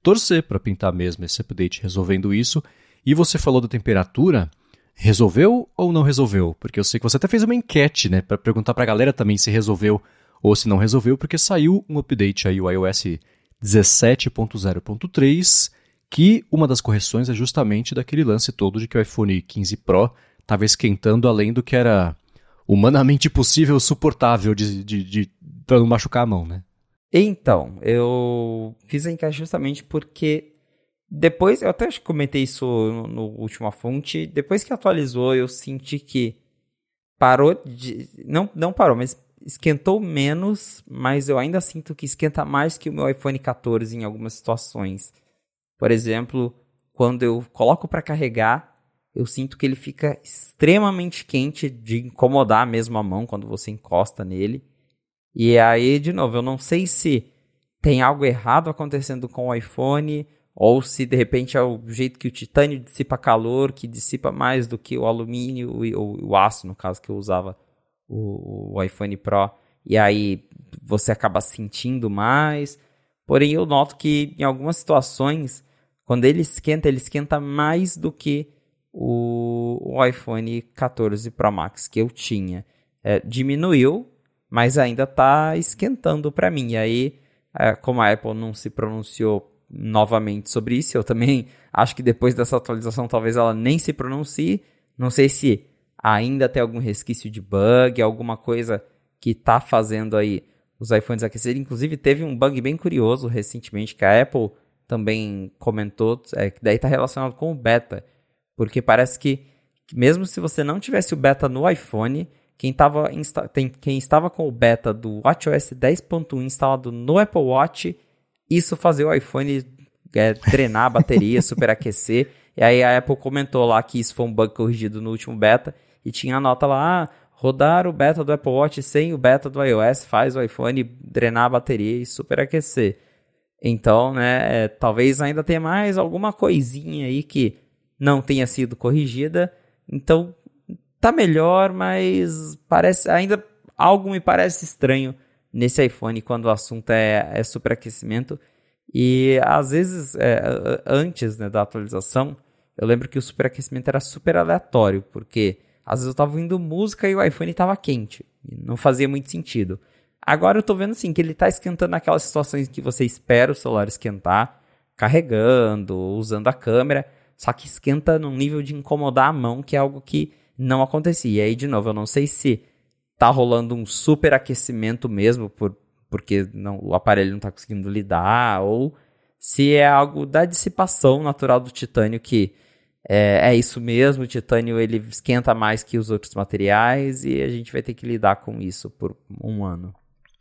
Torcer para pintar mesmo esse update resolvendo isso. E você falou da temperatura. resolveu ou não resolveu? Porque eu sei que você até fez uma enquete, né, para perguntar para a galera também se resolveu ou se não resolveu, porque saiu um update aí, o iOS 17.0.3, que uma das correções é justamente daquele lance todo de que o iPhone 15 Pro estava esquentando além do que era humanamente possível, suportável de, de, de, para não machucar a mão, né? Então, eu fiz a enquete justamente porque depois, eu até comentei isso no, no última fonte, depois que atualizou, eu senti que parou de. Não, não parou, mas esquentou menos, mas eu ainda sinto que esquenta mais que o meu iPhone 14 em algumas situações. Por exemplo, quando eu coloco para carregar, eu sinto que ele fica extremamente quente de incomodar mesmo a mão quando você encosta nele. E aí, de novo, eu não sei se tem algo errado acontecendo com o iPhone ou se de repente é o jeito que o titânio dissipa calor, que dissipa mais do que o alumínio ou o aço, no caso que eu usava o, o iPhone Pro, e aí você acaba sentindo mais. Porém, eu noto que em algumas situações, quando ele esquenta, ele esquenta mais do que o, o iPhone 14 Pro Max que eu tinha. É, diminuiu, mas ainda está esquentando para mim. E aí, é, como a Apple não se pronunciou novamente sobre isso. Eu também acho que depois dessa atualização talvez ela nem se pronuncie. Não sei se ainda tem algum resquício de bug, alguma coisa que está fazendo aí os iPhones aquecerem. Inclusive teve um bug bem curioso recentemente que a Apple também comentou, é, que daí está relacionado com o beta, porque parece que mesmo se você não tivesse o beta no iPhone, quem, tava tem, quem estava com o beta do WatchOS 10.1 instalado no Apple Watch isso fazer o iPhone é, drenar a bateria, superaquecer. E aí a Apple comentou lá que isso foi um bug corrigido no último beta. E tinha a nota lá, ah, rodar o beta do Apple Watch sem o beta do iOS faz o iPhone drenar a bateria e superaquecer. Então, né, é, talvez ainda tenha mais alguma coisinha aí que não tenha sido corrigida. Então, tá melhor, mas parece ainda algo me parece estranho nesse iPhone quando o assunto é, é superaquecimento. E às vezes, é, antes né, da atualização, eu lembro que o superaquecimento era super aleatório, porque às vezes eu estava ouvindo música e o iPhone estava quente. não fazia muito sentido. Agora eu estou vendo assim que ele está esquentando naquelas situações que você espera o celular esquentar, carregando, usando a câmera, só que esquenta num nível de incomodar a mão, que é algo que não acontecia. E aí, de novo, eu não sei se tá rolando um superaquecimento mesmo, por, porque não, o aparelho não está conseguindo lidar, ou se é algo da dissipação natural do titânio que é, é, isso mesmo, o titânio ele esquenta mais que os outros materiais e a gente vai ter que lidar com isso por um ano.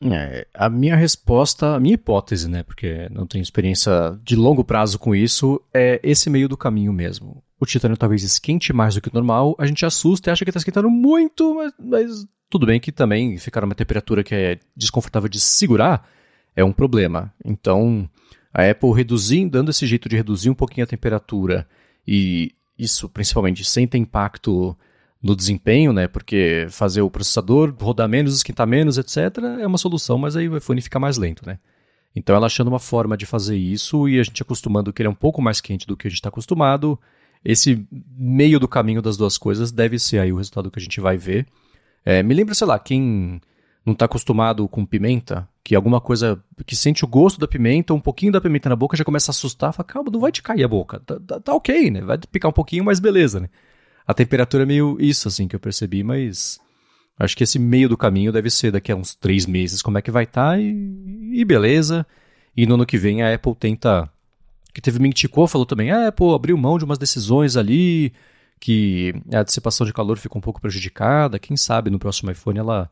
É, a minha resposta, a minha hipótese, né, porque não tenho experiência de longo prazo com isso, é esse meio do caminho mesmo. O titânio talvez esquente mais do que o normal, a gente assusta e acha que está esquentando muito, mas, mas tudo bem que também ficar uma temperatura que é desconfortável de segurar é um problema. Então, a Apple reduzindo, dando esse jeito de reduzir um pouquinho a temperatura e isso principalmente sem ter impacto no desempenho, né? Porque fazer o processador rodar menos, esquentar menos, etc., é uma solução, mas aí o iPhone fica mais lento, né? Então ela achando uma forma de fazer isso e a gente acostumando que ele é um pouco mais quente do que a gente está acostumado, esse meio do caminho das duas coisas deve ser aí o resultado que a gente vai ver. É, me lembra, sei lá, quem não está acostumado com pimenta, que alguma coisa que sente o gosto da pimenta, um pouquinho da pimenta na boca já começa a assustar, fala, calma, não vai te cair a boca, tá, tá, tá, ok, né? Vai picar um pouquinho, mas beleza, né? A temperatura é meio isso, assim, que eu percebi, mas acho que esse meio do caminho deve ser daqui a uns três meses, como é que vai estar tá, e, e, beleza. E no ano que vem a Apple tenta, que teve Minticô, falou também, a Apple abriu mão de umas decisões ali, que a dissipação de calor fica um pouco prejudicada. Quem sabe no próximo iPhone ela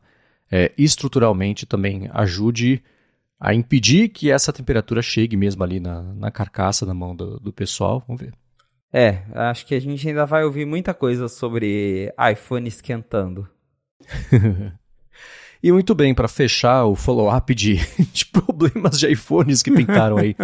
é, estruturalmente também ajude a impedir que essa temperatura chegue mesmo ali na, na carcaça na mão do, do pessoal. Vamos ver. É, acho que a gente ainda vai ouvir muita coisa sobre iPhone esquentando. e muito bem, para fechar o follow-up de, de problemas de iPhones que pintaram aí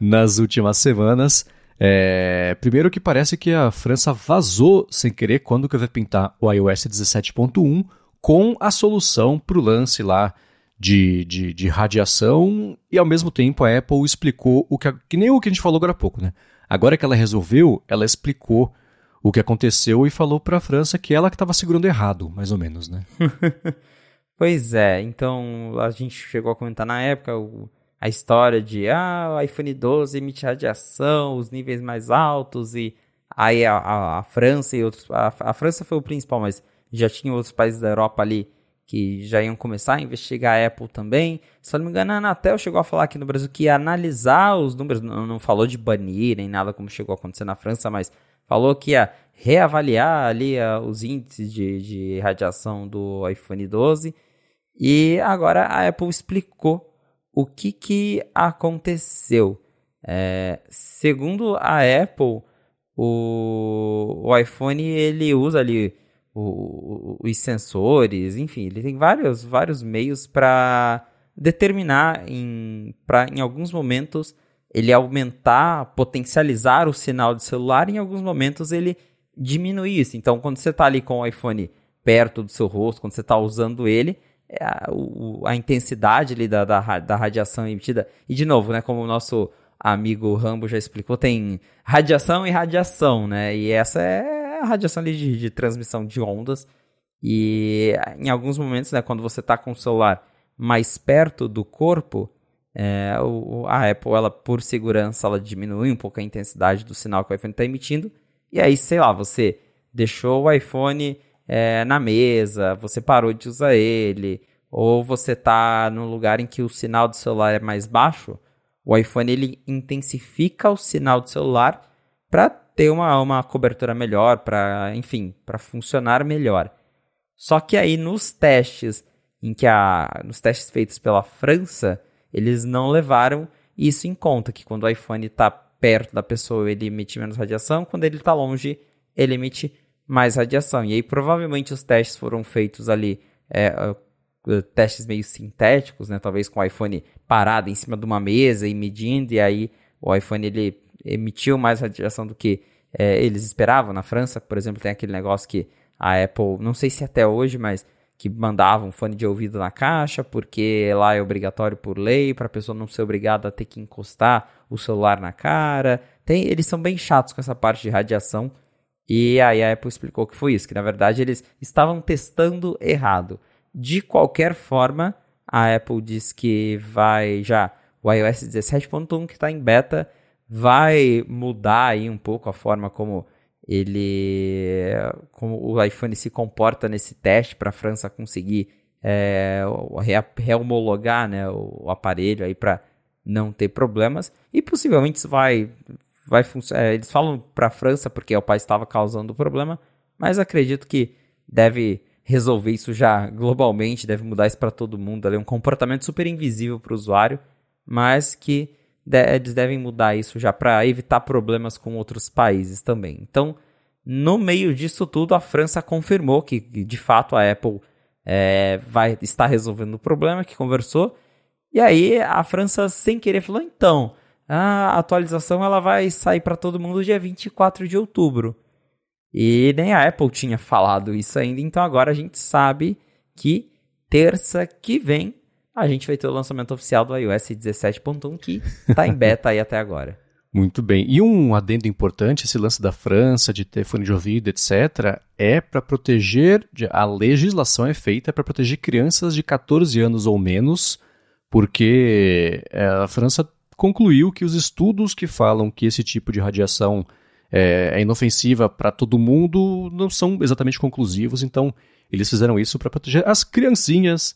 nas últimas semanas. É, primeiro que parece que a França vazou sem querer quando que vai pintar o iOS 17.1 com a solução para o lance lá de, de, de, radiação e ao mesmo tempo a Apple explicou o que, que nem o que a gente falou agora há pouco, né? Agora que ela resolveu, ela explicou o que aconteceu e falou para a França que ela que estava segurando errado, mais ou menos, né? pois é, então a gente chegou a comentar na época o, a história de ah, o iPhone 12 emite radiação, os níveis mais altos e aí a, a, a França e outros a, a França foi o principal, mas já tinha outros países da Europa ali que já iam começar a investigar a Apple também. Se não me engano, a Anatel chegou a falar aqui no Brasil que ia analisar os números, não, não falou de banir nem nada como chegou a acontecer na França, mas falou que ia reavaliar ali uh, os índices de, de radiação do iPhone 12. E agora a Apple explicou o que, que aconteceu. É, segundo a Apple, o, o iPhone ele usa ali o, os sensores, enfim, ele tem vários, vários meios para determinar em, pra, em alguns momentos ele aumentar, potencializar o sinal de celular, em alguns momentos ele diminuir isso. Então, quando você está ali com o iPhone perto do seu rosto, quando você está usando ele, é a, o, a, intensidade ali da, da, da, radiação emitida. E de novo, né, como o nosso amigo Rambo já explicou, tem radiação e radiação, né? E essa é a radiação ali de, de transmissão de ondas. E em alguns momentos, né, quando você está com o celular mais perto do corpo, é, o, a Apple, ela, por segurança, ela diminui um pouco a intensidade do sinal que o iPhone está emitindo. E aí, sei lá, você deixou o iPhone é, na mesa, você parou de usar ele, ou você está num lugar em que o sinal do celular é mais baixo, o iPhone ele intensifica o sinal do celular para ter uma, uma cobertura melhor, para, enfim, para funcionar melhor. Só que aí nos testes em que a, nos testes feitos pela França, eles não levaram isso em conta, que quando o iPhone está perto da pessoa ele emite menos radiação, quando ele está longe ele emite mais radiação. E aí provavelmente os testes foram feitos ali, é, testes meio sintéticos, né? Talvez com o iPhone parado em cima de uma mesa e medindo, e aí o iPhone ele emitiu mais radiação do que é, eles esperavam. Na França, por exemplo, tem aquele negócio que a Apple, não sei se até hoje, mas que mandava um fone de ouvido na caixa, porque lá é obrigatório por lei, para a pessoa não ser obrigada a ter que encostar o celular na cara. Tem, eles são bem chatos com essa parte de radiação. E aí a Apple explicou que foi isso, que na verdade eles estavam testando errado. De qualquer forma, a Apple diz que vai já o iOS 17.1 que está em beta vai mudar aí um pouco a forma como ele como o iPhone se comporta nesse teste para a França conseguir é, rehomologar né, o, aparelho aí para não ter problemas e possivelmente isso vai vai funcionar. É, eles falam para a França porque o país estava causando o problema, mas acredito que deve resolver isso já globalmente, deve mudar isso para todo mundo, ali um comportamento super invisível para o usuário, mas que eles devem mudar isso já para evitar problemas com outros países também. Então, no meio disso tudo, a França confirmou que, de fato a Apple é, vai estar resolvendo o problema, que conversou. E aí a França, sem querer, falou: então, a atualização ela vai sair para todo mundo dia 24 de outubro. E nem a Apple tinha falado isso ainda, então agora a gente sabe que terça que vem a gente vai ter o lançamento oficial do iOS 17.1 que está em beta aí até agora. Muito bem. E um adendo importante, esse lance da França, de ter fone de ouvido, etc., é para proteger, a legislação é feita para proteger crianças de 14 anos ou menos, porque é, a França concluiu que os estudos que falam que esse tipo de radiação é, é inofensiva para todo mundo não são exatamente conclusivos, então eles fizeram isso para proteger as criancinhas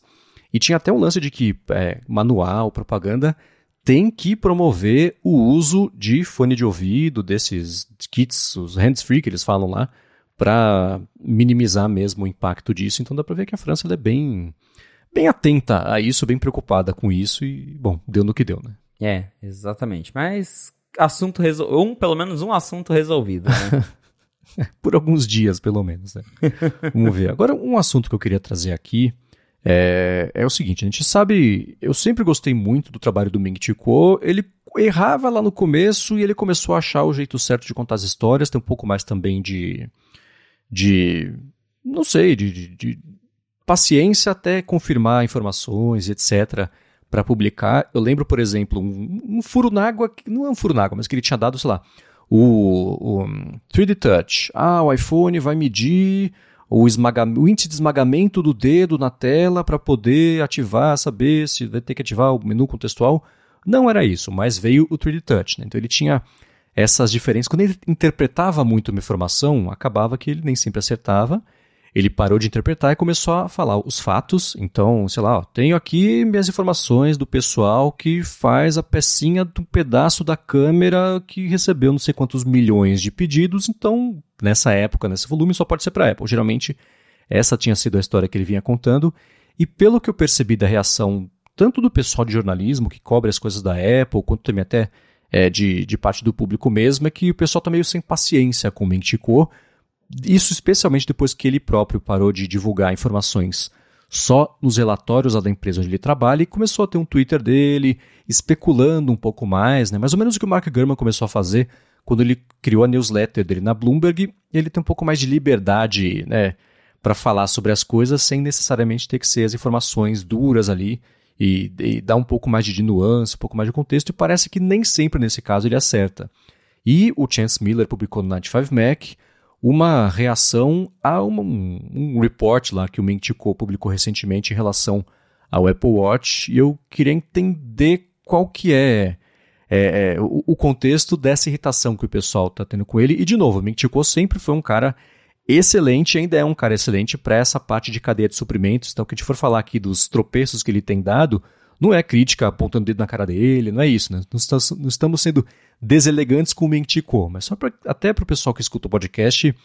e tinha até um lance de que é, manual, propaganda, tem que promover o uso de fone de ouvido, desses kits, os hands-free que eles falam lá, para minimizar mesmo o impacto disso. Então dá para ver que a França é bem, bem atenta a isso, bem preocupada com isso e, bom, deu no que deu, né? É, exatamente. Mas assunto resolvido, um, pelo menos um assunto resolvido, né? Por alguns dias, pelo menos. Né? Vamos ver. Agora, um assunto que eu queria trazer aqui é, é o seguinte, a gente sabe, eu sempre gostei muito do trabalho do Ming Chi Kuo, ele errava lá no começo e ele começou a achar o jeito certo de contar as histórias, tem um pouco mais também de, de não sei, de, de, de paciência até confirmar informações, etc., para publicar. Eu lembro, por exemplo, um, um furo na água, não é um furo na água, mas que ele tinha dado, sei lá, o, o 3D Touch. Ah, o iPhone vai medir o, o índice de esmagamento do dedo na tela para poder ativar, saber se vai ter que ativar o menu contextual. Não era isso, mas veio o 3D Touch. Né? Então ele tinha essas diferenças. Quando ele interpretava muito uma informação, acabava que ele nem sempre acertava. Ele parou de interpretar e começou a falar os fatos. Então, sei lá, ó, tenho aqui minhas informações do pessoal que faz a pecinha do pedaço da câmera que recebeu não sei quantos milhões de pedidos. Então, nessa época, nesse volume, só pode ser para Apple. Geralmente, essa tinha sido a história que ele vinha contando. E pelo que eu percebi da reação tanto do pessoal de jornalismo que cobre as coisas da Apple, quanto também até é, de, de parte do público mesmo, é que o pessoal está meio sem paciência com o Mentico. Isso especialmente depois que ele próprio parou de divulgar informações só nos relatórios da empresa onde ele trabalha e começou a ter um Twitter dele especulando um pouco mais, né? mais ou menos o que o Mark Gurman começou a fazer quando ele criou a newsletter dele na Bloomberg. Ele tem um pouco mais de liberdade né, para falar sobre as coisas sem necessariamente ter que ser as informações duras ali e, e dá um pouco mais de nuance, um pouco mais de contexto, e parece que nem sempre nesse caso ele acerta. E o Chance Miller publicou no 95 Mac uma reação a um, um report lá que o Mentico publicou recentemente em relação ao Apple Watch, e eu queria entender qual que é, é, é o, o, contexto dessa irritação que o pessoal está tendo com ele. E, de novo, o Mentico sempre foi um cara excelente, ainda é um cara excelente para essa parte de cadeia de suprimentos. Então, o que a gente for falar aqui dos tropeços que ele tem dado, não é crítica apontando o dedo na cara dele, não é isso, né? Não estamos sendo deselegantes com o Mentico, mas só pra, até para o pessoal que escuta o podcast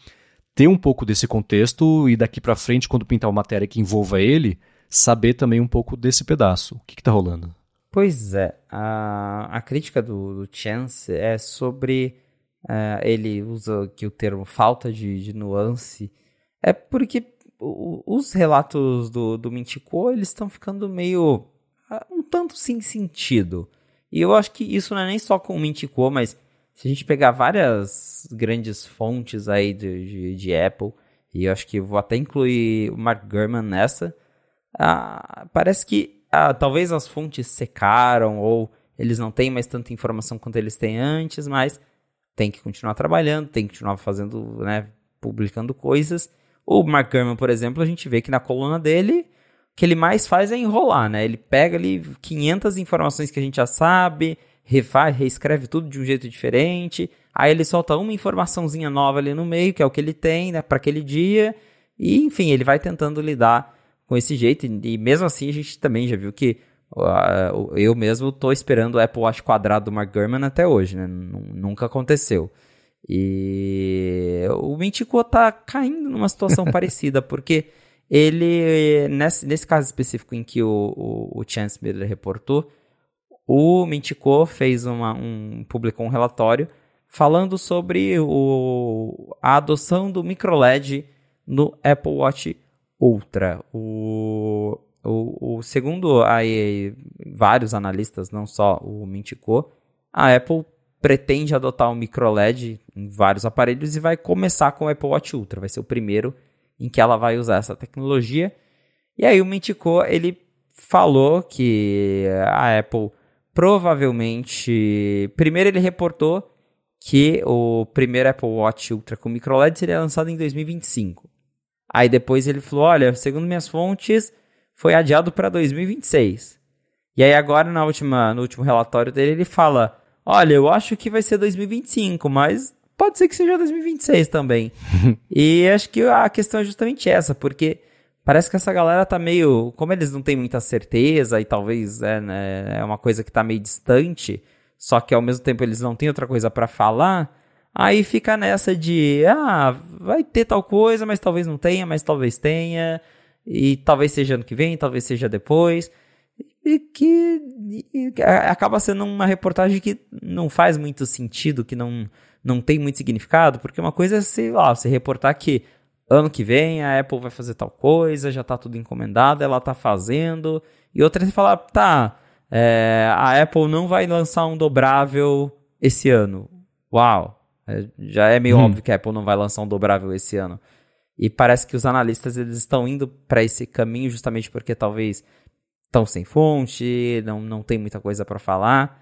ter um pouco desse contexto e daqui para frente, quando pintar uma matéria que envolva ele, saber também um pouco desse pedaço. O que está rolando? Pois é, a, a crítica do, do Chance é sobre uh, ele usa aqui o termo falta de, de nuance, é porque o, os relatos do, do Mintico, eles estão ficando meio uh, um tanto sem sentido. E eu acho que isso não é nem só com o Mintico, mas se a gente pegar várias grandes fontes aí de, de, de Apple, e eu acho que vou até incluir o Mark Gurman nessa, uh, parece que uh, talvez as fontes secaram ou eles não têm mais tanta informação quanto eles têm antes, mas tem que continuar trabalhando, tem que continuar fazendo, né, publicando coisas. O Mark Gurman, por exemplo, a gente vê que na coluna dele, que ele mais faz é enrolar, né? Ele pega ali 500 informações que a gente já sabe, refaz, reescreve tudo de um jeito diferente, aí ele solta uma informaçãozinha nova ali no meio, que é o que ele tem, né, para aquele dia, e enfim, ele vai tentando lidar com esse jeito, e mesmo assim a gente também já viu que eu mesmo estou esperando o Apple Watch quadrado do Mark Gurman até hoje, né? Nunca aconteceu. E o Mintico tá caindo numa situação parecida, porque ele, nesse, nesse caso específico em que o, o, o Chance Miller reportou, o Mintico fez uma, um, publicou um relatório falando sobre o, a adoção do microLED no Apple Watch Ultra. O, o, o segundo aí, vários analistas, não só o Mintico, a Apple pretende adotar o microLED em vários aparelhos e vai começar com o Apple Watch Ultra. Vai ser o primeiro em que ela vai usar essa tecnologia. E aí o Mintico, ele falou que a Apple provavelmente... Primeiro ele reportou que o primeiro Apple Watch Ultra com microLED seria lançado em 2025. Aí depois ele falou, olha, segundo minhas fontes, foi adiado para 2026. E aí agora na última, no último relatório dele ele fala, olha, eu acho que vai ser 2025, mas pode ser que seja 2026 também. e acho que a questão é justamente essa, porque parece que essa galera tá meio, como eles não têm muita certeza e talvez é, né, é uma coisa que tá meio distante, só que ao mesmo tempo eles não têm outra coisa para falar, aí fica nessa de, ah, vai ter tal coisa, mas talvez não tenha, mas talvez tenha e talvez seja ano que vem, talvez seja depois, e que e acaba sendo uma reportagem que não faz muito sentido, que não, não tem muito significado, porque uma coisa é, sei lá, você reportar que ano que vem a Apple vai fazer tal coisa, já está tudo encomendado, ela está fazendo, e outra é você falar, tá, é, a Apple não vai lançar um dobrável esse ano. Uau, é, já é meio hum. óbvio que a Apple não vai lançar um dobrável esse ano. E parece que os analistas eles estão indo para esse caminho justamente porque talvez estão sem fonte, não, não tem muita coisa para falar.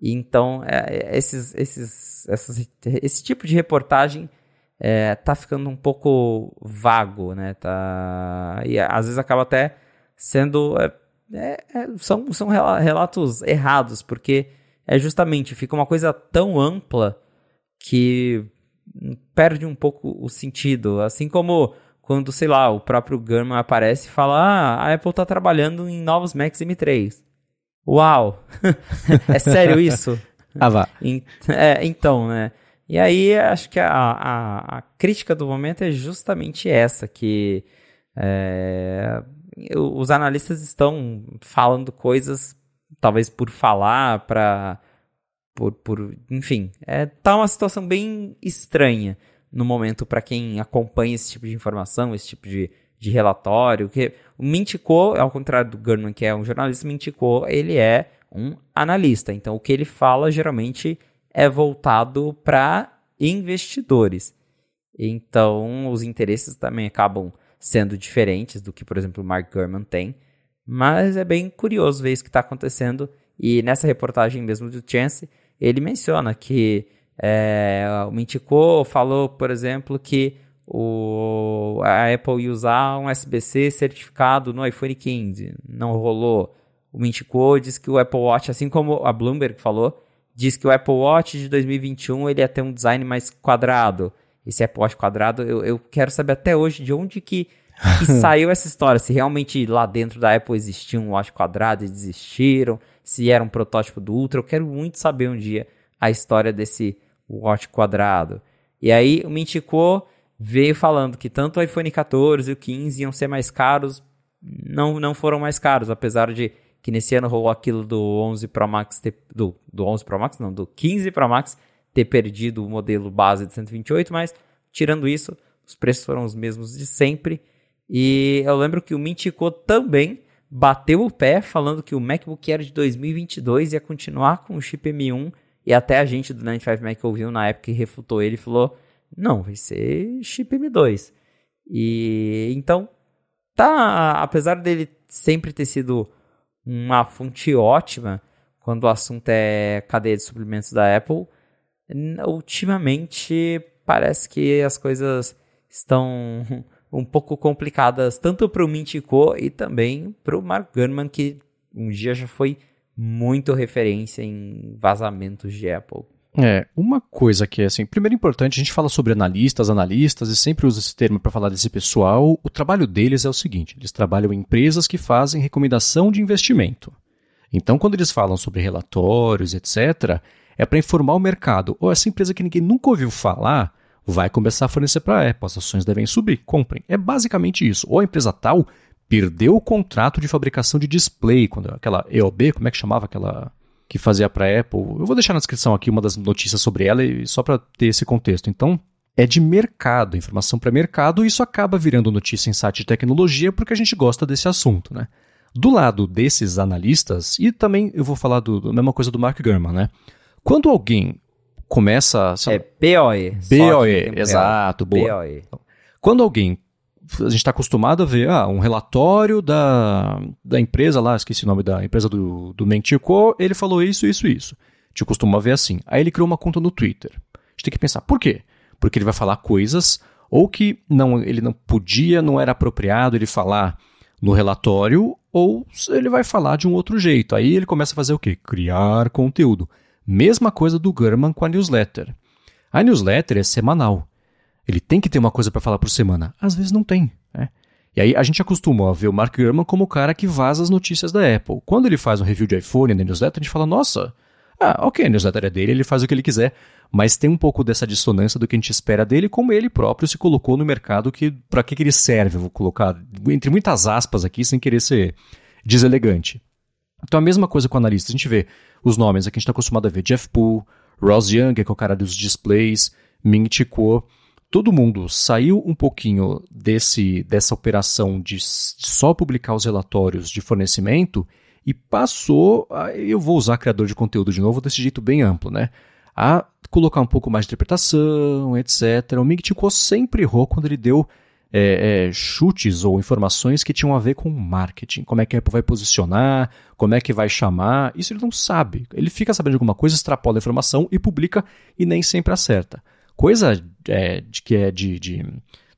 Então, é, é, esses, esses, essas, esse tipo de reportagem é, tá ficando um pouco vago, né? Tá, e às vezes acaba até sendo. É, é, é são, são relatos errados, porque é justamente fica uma coisa tão ampla que perde um pouco o sentido. Assim como quando, sei lá, o próprio Gurman aparece e fala: Ah, a Apple tá trabalhando em novos Macs M3. Uau! é sério isso? ah, vá. É, então, né? E aí, acho que a, a, a crítica do momento é justamente essa, que é, os analistas estão falando coisas, talvez por falar, para por, por, enfim, é, tá uma situação bem estranha no momento para quem acompanha esse tipo de informação, esse tipo de, de relatório, que o Mintico, ao contrário do Gurman, que é um jornalista, Mintico, ele é um analista. Então, o que ele fala geralmente é voltado para investidores. Então, os interesses também acabam sendo diferentes do que, por exemplo, o Mark Gurman tem. Mas é bem curioso ver isso que está acontecendo. E nessa reportagem mesmo do Chance, ele menciona que é, o Mintico falou, por exemplo, que o, a Apple ia usar um SBC certificado no iPhone 15. Não rolou. O Mintico diz que o Apple Watch, assim como a Bloomberg falou, diz que o Apple Watch de 2021 ele ia ter um design mais quadrado. Esse Apple Watch quadrado, eu, eu quero saber até hoje de onde que, que saiu essa história. Se realmente lá dentro da Apple existia um watch quadrado e desistiram se era um protótipo do Ultra. Eu quero muito saber um dia a história desse Watch quadrado. E aí o Mintico veio falando que tanto o iPhone 14 e o 15 iam ser mais caros, não, não foram mais caros, apesar de que nesse ano rolou aquilo do 11 Pro Max ter, do, do 11 Pro Max, não, do 15 Pro Max ter perdido o modelo base de 128, mas tirando isso, os preços foram os mesmos de sempre. E eu lembro que o Mintico também bateu o pé falando que o MacBook Air de 2022 ia continuar com o chip M1 e até a gente do 95 Mac ouviu na época e refutou ele e falou: "Não, vai ser chip M2". E então tá, apesar dele sempre ter sido uma fonte ótima quando o assunto é cadeia de suplementos da Apple, ultimamente parece que as coisas estão um pouco complicadas tanto para o Mintico e também para o Mark Gurman, que um dia já foi muito referência em vazamentos de Apple. É, uma coisa que é assim, primeiro importante, a gente fala sobre analistas, analistas, e sempre usa esse termo para falar desse pessoal. O trabalho deles é o seguinte: eles trabalham em empresas que fazem recomendação de investimento. Então, quando eles falam sobre relatórios, etc., é para informar o mercado. Ou essa empresa que ninguém nunca ouviu falar, vai começar a fornecer para a Apple. As ações devem subir, comprem. É basicamente isso. Ou a empresa tal perdeu o contrato de fabricação de display, quando aquela EOB, como é que chamava aquela que fazia para a Apple? Eu vou deixar na descrição aqui uma das notícias sobre ela só para ter esse contexto. Então, é de mercado, informação para mercado, e isso acaba virando notícia em site de tecnologia porque a gente gosta desse assunto, né? Do lado desses analistas, e também eu vou falar do, da mesma coisa do Mark Gurman, né? Quando alguém começa. É BOE. BOE, exato, boa. BOE. Quando alguém. A gente está acostumado a ver ah, um relatório da, da empresa lá, esqueci o nome da empresa do, do Mentico, ele falou isso, isso, isso. A gente costuma ver assim. Aí ele criou uma conta no Twitter. A gente tem que pensar, por quê? Porque ele vai falar coisas ou que não, ele não podia, não era apropriado ele falar no relatório, ou ele vai falar de um outro jeito. Aí ele começa a fazer o quê? Criar conteúdo. Mesma coisa do Gurman com a newsletter. A newsletter é semanal. Ele tem que ter uma coisa para falar por semana. Às vezes não tem. Né? E aí a gente acostuma a ver o Mark Gurman como o cara que vaza as notícias da Apple. Quando ele faz um review de iPhone na newsletter, a gente fala, nossa, ah, ok, a newsletter é dele, ele faz o que ele quiser. Mas tem um pouco dessa dissonância do que a gente espera dele, como ele próprio se colocou no mercado, que para que, que ele serve? Vou colocar entre muitas aspas aqui, sem querer ser deselegante. Então a mesma coisa com o analista. A gente vê os nomes aqui, a gente está acostumado a ver Jeff Poole, Ross Young, que é o cara dos displays, Ming Chi Kuo. Todo mundo saiu um pouquinho desse, dessa operação de só publicar os relatórios de fornecimento e passou, a, eu vou usar criador de conteúdo de novo desse jeito bem amplo, né? A colocar um pouco mais de interpretação, etc. O Ming Chi Kuo sempre errou quando ele deu é, é, chutes ou informações que tinham a ver com marketing. Como é que a Apple vai posicionar, como é que vai chamar. Isso ele não sabe. Ele fica sabendo de alguma coisa, extrapola a informação e publica e nem sempre acerta. Coisa é, de, que é de, de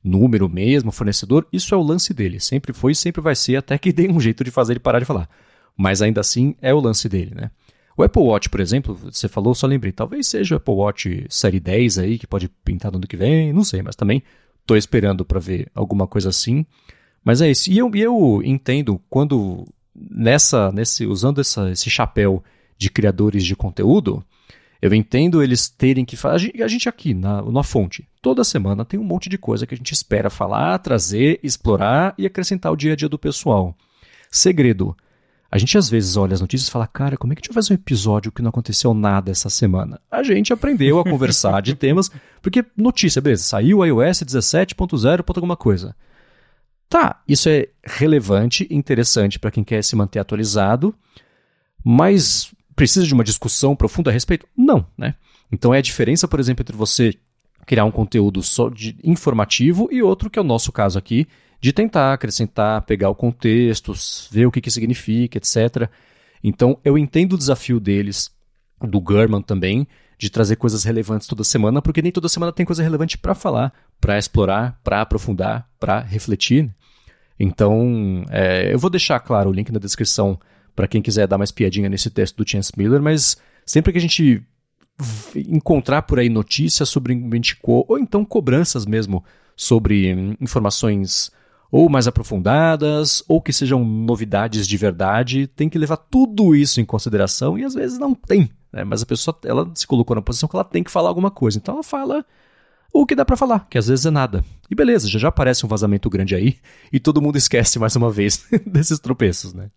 número mesmo, fornecedor, isso é o lance dele. Sempre foi e sempre vai ser, até que dê um jeito de fazer ele parar de falar. Mas ainda assim é o lance dele, né? O Apple Watch, por exemplo, você falou, só lembrei, talvez seja o Apple Watch Série 10 aí, que pode pintar no ano que vem, não sei, mas também estou esperando para ver alguma coisa assim. Mas é isso. E eu, eu entendo quando nessa, nesse, usando essa, esse chapéu de criadores de conteúdo, eu entendo eles terem que fazer. A gente aqui na, na fonte, toda semana tem um monte de coisa que a gente espera falar, trazer, explorar e acrescentar o dia a dia do pessoal. Segredo. A gente às vezes olha as notícias e fala, cara, como é que a gente vai fazer um episódio que não aconteceu nada essa semana? A gente aprendeu a conversar de temas, porque notícia, beleza, saiu o iOS 17.0. alguma coisa. Tá, isso é relevante, interessante para quem quer se manter atualizado, mas precisa de uma discussão profunda a respeito? Não, né? Então é a diferença, por exemplo, entre você criar um conteúdo só de informativo e outro que é o nosso caso aqui, de tentar acrescentar, pegar o contexto, ver o que, que significa, etc. Então, eu entendo o desafio deles, do Gurman também, de trazer coisas relevantes toda semana, porque nem toda semana tem coisa relevante para falar, para explorar, para aprofundar, para refletir. Então, é, eu vou deixar, claro, o link na descrição para quem quiser dar mais piadinha nesse texto do Chance Miller, mas sempre que a gente encontrar por aí notícias sobre Mentico, ou então cobranças mesmo sobre hum, informações ou mais aprofundadas, ou que sejam novidades de verdade, tem que levar tudo isso em consideração e às vezes não tem. Né? Mas a pessoa ela se colocou na posição que ela tem que falar alguma coisa. Então ela fala o que dá para falar, que às vezes é nada. E beleza, já já aparece um vazamento grande aí e todo mundo esquece mais uma vez desses tropeços, né?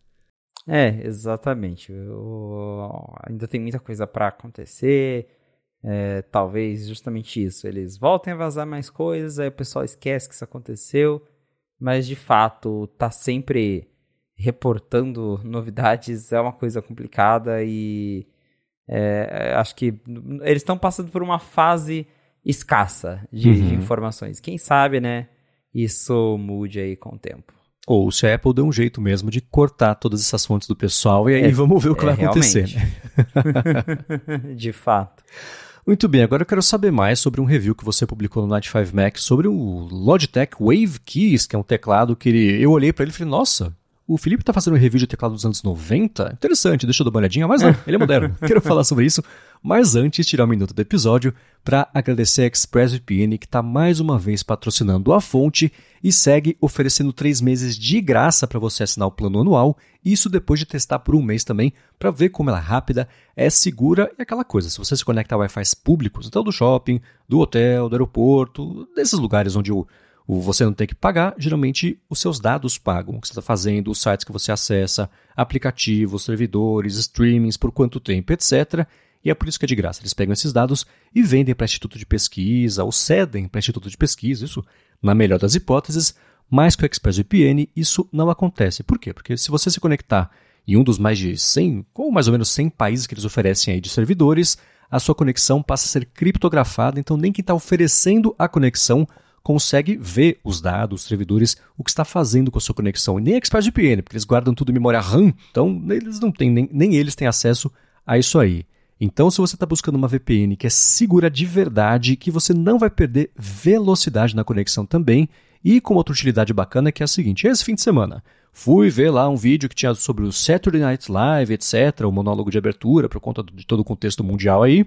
É, exatamente. Eu... Ainda tem muita coisa para acontecer. É, talvez justamente isso. Eles voltem a vazar mais coisas, aí o pessoal esquece que isso aconteceu mas de fato tá sempre reportando novidades é uma coisa complicada e é, acho que eles estão passando por uma fase escassa de, uhum. de, informações. Quem sabe, né? Isso mude aí com o tempo. Ou se a Apple deu um jeito mesmo de cortar todas essas fontes do pessoal e aí é, vamos ver o que é, vai acontecer. Né? de fato. Muito bem, agora eu quero saber mais sobre um review que você publicou no Night 5 Mac sobre o Logitech Wave Keys, que é um teclado que ele, eu olhei para ele e falei, nossa, o Felipe está fazendo um review de teclado dos anos 90? Interessante, deixa eu dar uma olhadinha, mas não, ele é moderno. Quero falar sobre isso, mas antes tirar um minuto do episódio para agradecer a ExpressVPN que está mais uma vez patrocinando a fonte e segue oferecendo três meses de graça para você assinar o plano anual, isso depois de testar por um mês também, para ver como ela é rápida, é segura e aquela coisa. Se você se conecta a Wi-Fi públicos, então do shopping, do hotel, do aeroporto, desses lugares onde o, você não tem que pagar, geralmente os seus dados pagam, o que você está fazendo, os sites que você acessa, aplicativos, servidores, streamings, por quanto tempo, etc. E é por isso que é de graça. Eles pegam esses dados e vendem para instituto de pesquisa ou cedem para instituto de pesquisa, isso na melhor das hipóteses, mas com o ExpressVPN isso não acontece. Por quê? Porque se você se conectar em um dos mais de 100, ou mais ou menos 100 países que eles oferecem aí de servidores, a sua conexão passa a ser criptografada, então nem quem está oferecendo a conexão consegue ver os dados, os servidores, o que está fazendo com a sua conexão. E nem ExpressVPN, porque eles guardam tudo em memória RAM, então eles não têm, nem, nem eles têm acesso a isso aí. Então, se você está buscando uma VPN que é segura de verdade, que você não vai perder velocidade na conexão também, e com outra utilidade bacana que é a seguinte: esse fim de semana, fui ver lá um vídeo que tinha sobre o Saturday Night Live, etc., o monólogo de abertura, por conta de todo o contexto mundial aí.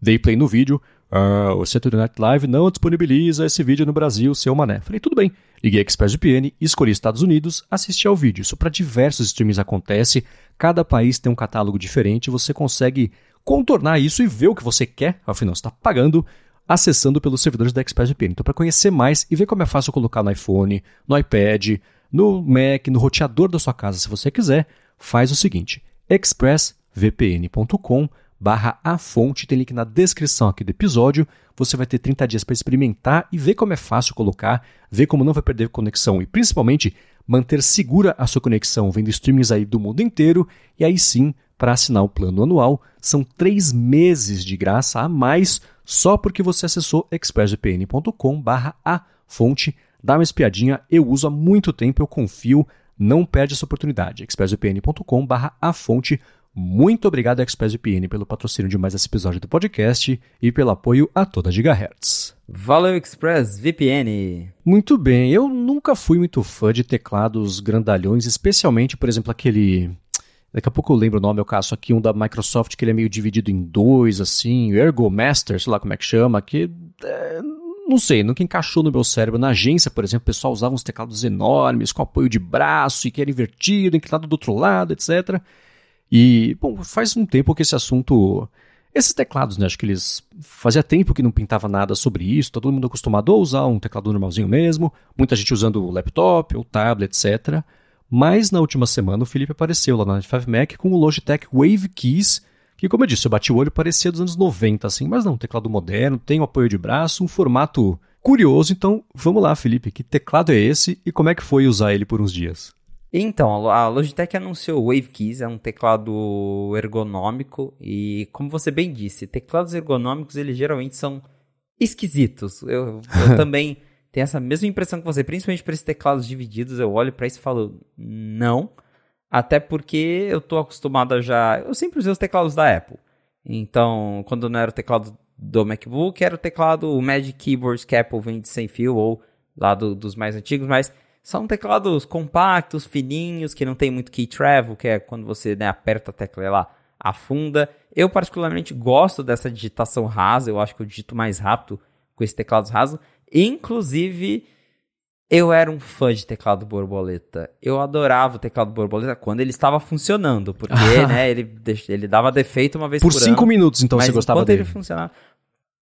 Dei play no vídeo. Uh, o Saturday Night Live não disponibiliza esse vídeo no Brasil, seu mané. Falei, tudo bem. Liguei a ExpressVPN, escolhi Estados Unidos, assisti ao vídeo. Isso para diversos streams acontece. Cada país tem um catálogo diferente. Você consegue contornar isso e ver o que você quer, afinal, você está pagando, acessando pelos servidores da ExpressVPN. Então, para conhecer mais e ver como é fácil colocar no iPhone, no iPad, no Mac, no roteador da sua casa, se você quiser, faz o seguinte: expressvpn.com barra a fonte, tem link na descrição aqui do episódio. Você vai ter 30 dias para experimentar e ver como é fácil colocar, ver como não vai perder conexão e principalmente manter segura a sua conexão vendo streamings aí do mundo inteiro e aí sim para assinar o plano anual, são três meses de graça a mais só porque você acessou expressvpn.com barra a fonte dá uma espiadinha, eu uso há muito tempo, eu confio, não perde essa oportunidade. expressvpn.com a fonte. Muito obrigado, ExpressVPN, pelo patrocínio de mais esse episódio do podcast e pelo apoio a toda a Gigahertz. Valeu, ExpressVPN! Muito bem, eu nunca fui muito fã de teclados grandalhões, especialmente, por exemplo, aquele Daqui a pouco eu lembro o nome, eu caço aqui um da Microsoft que ele é meio dividido em dois, assim, Ergo Master, sei lá como é que chama, que é, não sei, nunca encaixou no meu cérebro. Na agência, por exemplo, o pessoal usava uns teclados enormes, com apoio de braço, e que era invertido, inclinado do outro lado, etc. E, bom, faz um tempo que esse assunto. Esses teclados, né? Acho que eles. Fazia tempo que não pintava nada sobre isso, tá todo mundo acostumado a usar um teclado normalzinho mesmo, muita gente usando o laptop ou tablet, etc. Mas na última semana o Felipe apareceu lá na 5 Mac com o Logitech Wave Keys, que como eu disse, eu bati o olho parecia dos anos 90 assim, mas não, teclado moderno, tem um apoio de braço, um formato curioso, então vamos lá, Felipe, que teclado é esse e como é que foi usar ele por uns dias? Então, a Logitech anunciou o Wave Keys, é um teclado ergonômico e, como você bem disse, teclados ergonômicos eles geralmente são esquisitos. Eu, eu também tem essa mesma impressão que você, principalmente para esses teclados divididos. Eu olho para isso e falo, não. Até porque eu tô acostumado a já. Eu sempre usei os teclados da Apple. Então, quando não era o teclado do MacBook, era o teclado, o Magic Keyboards que a Apple vende sem fio, ou lá do, dos mais antigos, mas são teclados compactos, fininhos, que não tem muito key travel, que é quando você né, aperta a tecla lá afunda. Eu particularmente gosto dessa digitação rasa, eu acho que eu digito mais rápido com esses teclados rasos. Inclusive, eu era um fã de teclado borboleta. Eu adorava o teclado borboleta quando ele estava funcionando, porque né, ele, ele dava defeito uma vez por, por cinco ano, minutos, então você gostava dele. ele funcionava.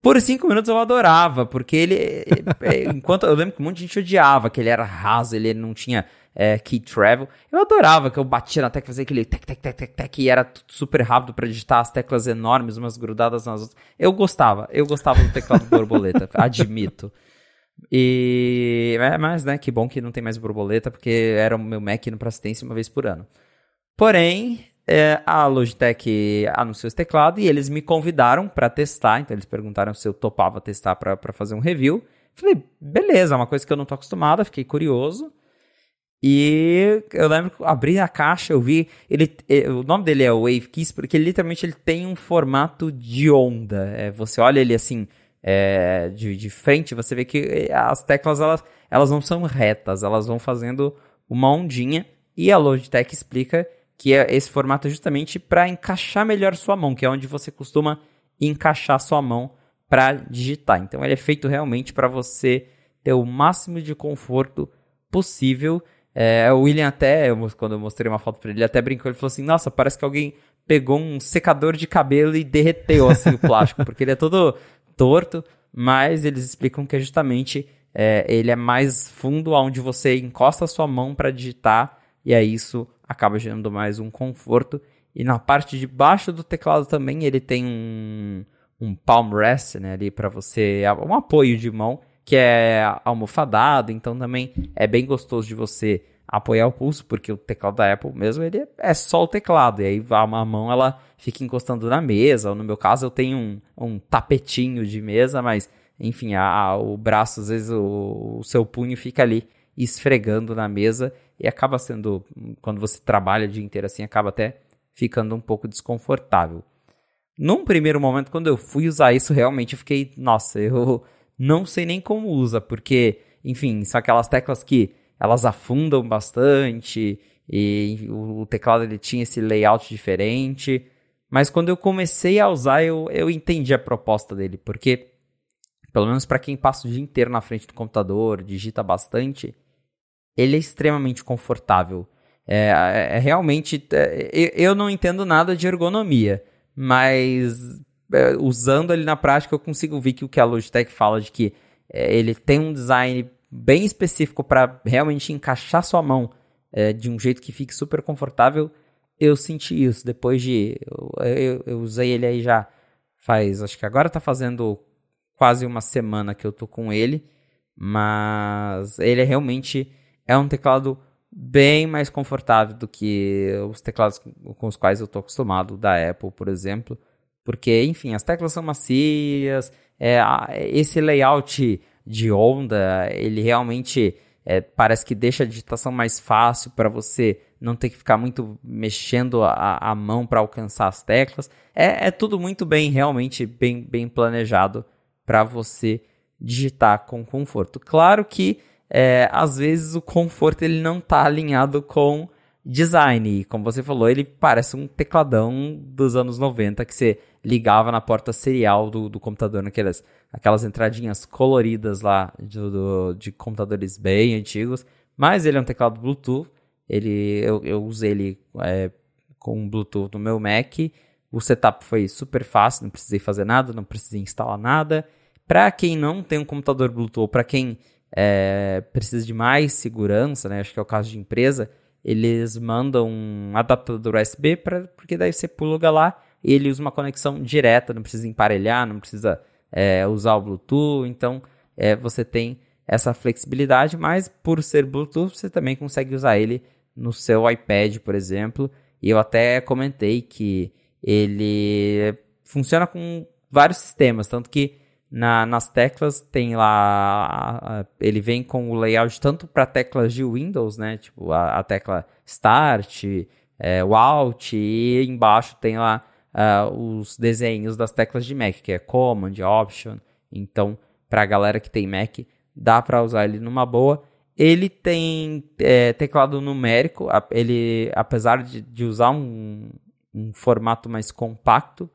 Por cinco minutos eu adorava, porque ele. É, enquanto eu lembro que um monte de gente odiava, que ele era raso, ele não tinha é, key travel. Eu adorava que eu batia na tecla, fazia aquele tec, tec, tec, tec, tec, e era super rápido para digitar as teclas enormes, umas grudadas nas outras. Eu gostava, eu gostava do teclado borboleta, admito. E. É, mas, né, que bom que não tem mais borboleta, porque era o meu Mac indo pra assistência uma vez por ano. Porém, é, a Logitech anunciou esse teclado e eles me convidaram para testar. Então, eles perguntaram se eu topava testar para fazer um review. Falei, beleza, é uma coisa que eu não tô acostumado, fiquei curioso. E eu lembro que abri a caixa, eu vi. Ele, o nome dele é Wave Keys, porque literalmente ele tem um formato de onda. É, você olha ele assim é, de, de frente, você vê que eh, as teclas elas, elas não são retas, elas vão fazendo uma ondinha. E a Logitech explica que é esse formato é justamente para encaixar melhor sua mão, que é onde você costuma encaixar sua mão para digitar. Então ele é feito realmente para você ter o máximo de conforto possível. É, o William até, eu, quando eu mostrei uma foto para ele, ele até brincou, ele falou assim, nossa, parece que alguém pegou um secador de cabelo e derreteu assim o plástico, porque ele é todo torto, mas eles explicam que é justamente é, ele é mais fundo, onde você encosta a sua mão para digitar, e aí isso acaba gerando mais um conforto. E na parte de baixo do teclado também ele tem um, um palm rest, né, ali para você, um apoio de mão, que é almofadado, então também é bem gostoso de você apoiar o pulso, porque o teclado da Apple mesmo, ele é só o teclado, e aí a mão ela fica encostando na mesa, ou no meu caso eu tenho um, um tapetinho de mesa, mas enfim, a, a, o braço, às vezes o, o seu punho fica ali esfregando na mesa e acaba sendo, quando você trabalha o dia inteiro assim, acaba até ficando um pouco desconfortável. Num primeiro momento, quando eu fui usar isso, realmente eu fiquei, nossa, eu não sei nem como usa, porque, enfim, são aquelas teclas que elas afundam bastante e o teclado ele tinha esse layout diferente. Mas quando eu comecei a usar, eu, eu entendi a proposta dele, porque, pelo menos para quem passa o dia inteiro na frente do computador, digita bastante, ele é extremamente confortável. É, é, é realmente. É, eu não entendo nada de ergonomia, mas é, usando ele na prática eu consigo ver que o que a Logitech fala de que é, ele tem um design bem específico para realmente encaixar sua mão é, de um jeito que fique super confortável, eu senti isso. Depois de. Eu, eu, eu, usei ele aí já faz. Acho que agora tá fazendo quase uma semana que eu tô com ele. Mas ele é realmente. É um teclado bem mais confortável do que os teclados com os quais eu tô acostumado, da Apple, por exemplo. Porque, enfim, as teclas são macias, é, esse layout de onda, ele realmente é, parece que deixa a digitação mais fácil para você não ter que ficar muito mexendo a, a mão para alcançar as teclas. É, é, tudo muito bem, realmente bem, bem planejado para você digitar com conforto. Claro que é, às vezes o conforto ele não está alinhado com design. E como você falou, ele parece um tecladão dos anos 90 que você ligava na porta serial do, do computador, naquelas aquelas entradinhas coloridas lá do, do, de computadores bem antigos. Mas ele é um teclado Bluetooth. Ele, eu, eu usei ele é, com Bluetooth no meu Mac. O setup foi super fácil, não precisei fazer nada, não precisei instalar nada. Para quem não tem um computador Bluetooth, para quem é, precisa de mais segurança, né? acho que é o caso de empresa, eles mandam um adaptador USB, pra, porque daí você pluga lá e ele usa uma conexão direta, não precisa emparelhar, não precisa é, usar o Bluetooth, então é, você tem essa flexibilidade, mas por ser Bluetooth, você também consegue usar ele no seu iPad, por exemplo. E eu até comentei que ele funciona com vários sistemas, tanto que na, nas teclas tem lá, ele vem com o layout tanto para teclas de Windows, né? Tipo a, a tecla Start, é, o Alt e embaixo tem lá uh, os desenhos das teclas de Mac, que é Command, Option. Então, para a galera que tem Mac, dá para usar ele numa boa. Ele tem é, teclado numérico, ele, apesar de, de usar um, um, formato mais compacto,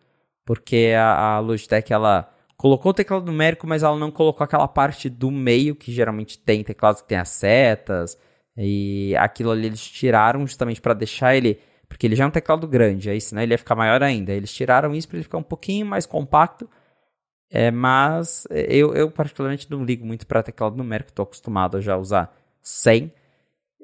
porque a, a Logitech ela colocou o teclado numérico, mas ela não colocou aquela parte do meio que geralmente tem teclados que tem as setas e aquilo ali eles tiraram justamente para deixar ele, porque ele já é um teclado grande, aí senão ele ia ficar maior ainda. Eles tiraram isso para ele ficar um pouquinho mais compacto. É, mas eu, eu particularmente não ligo muito para teclado numérico, estou acostumado a já usar 100.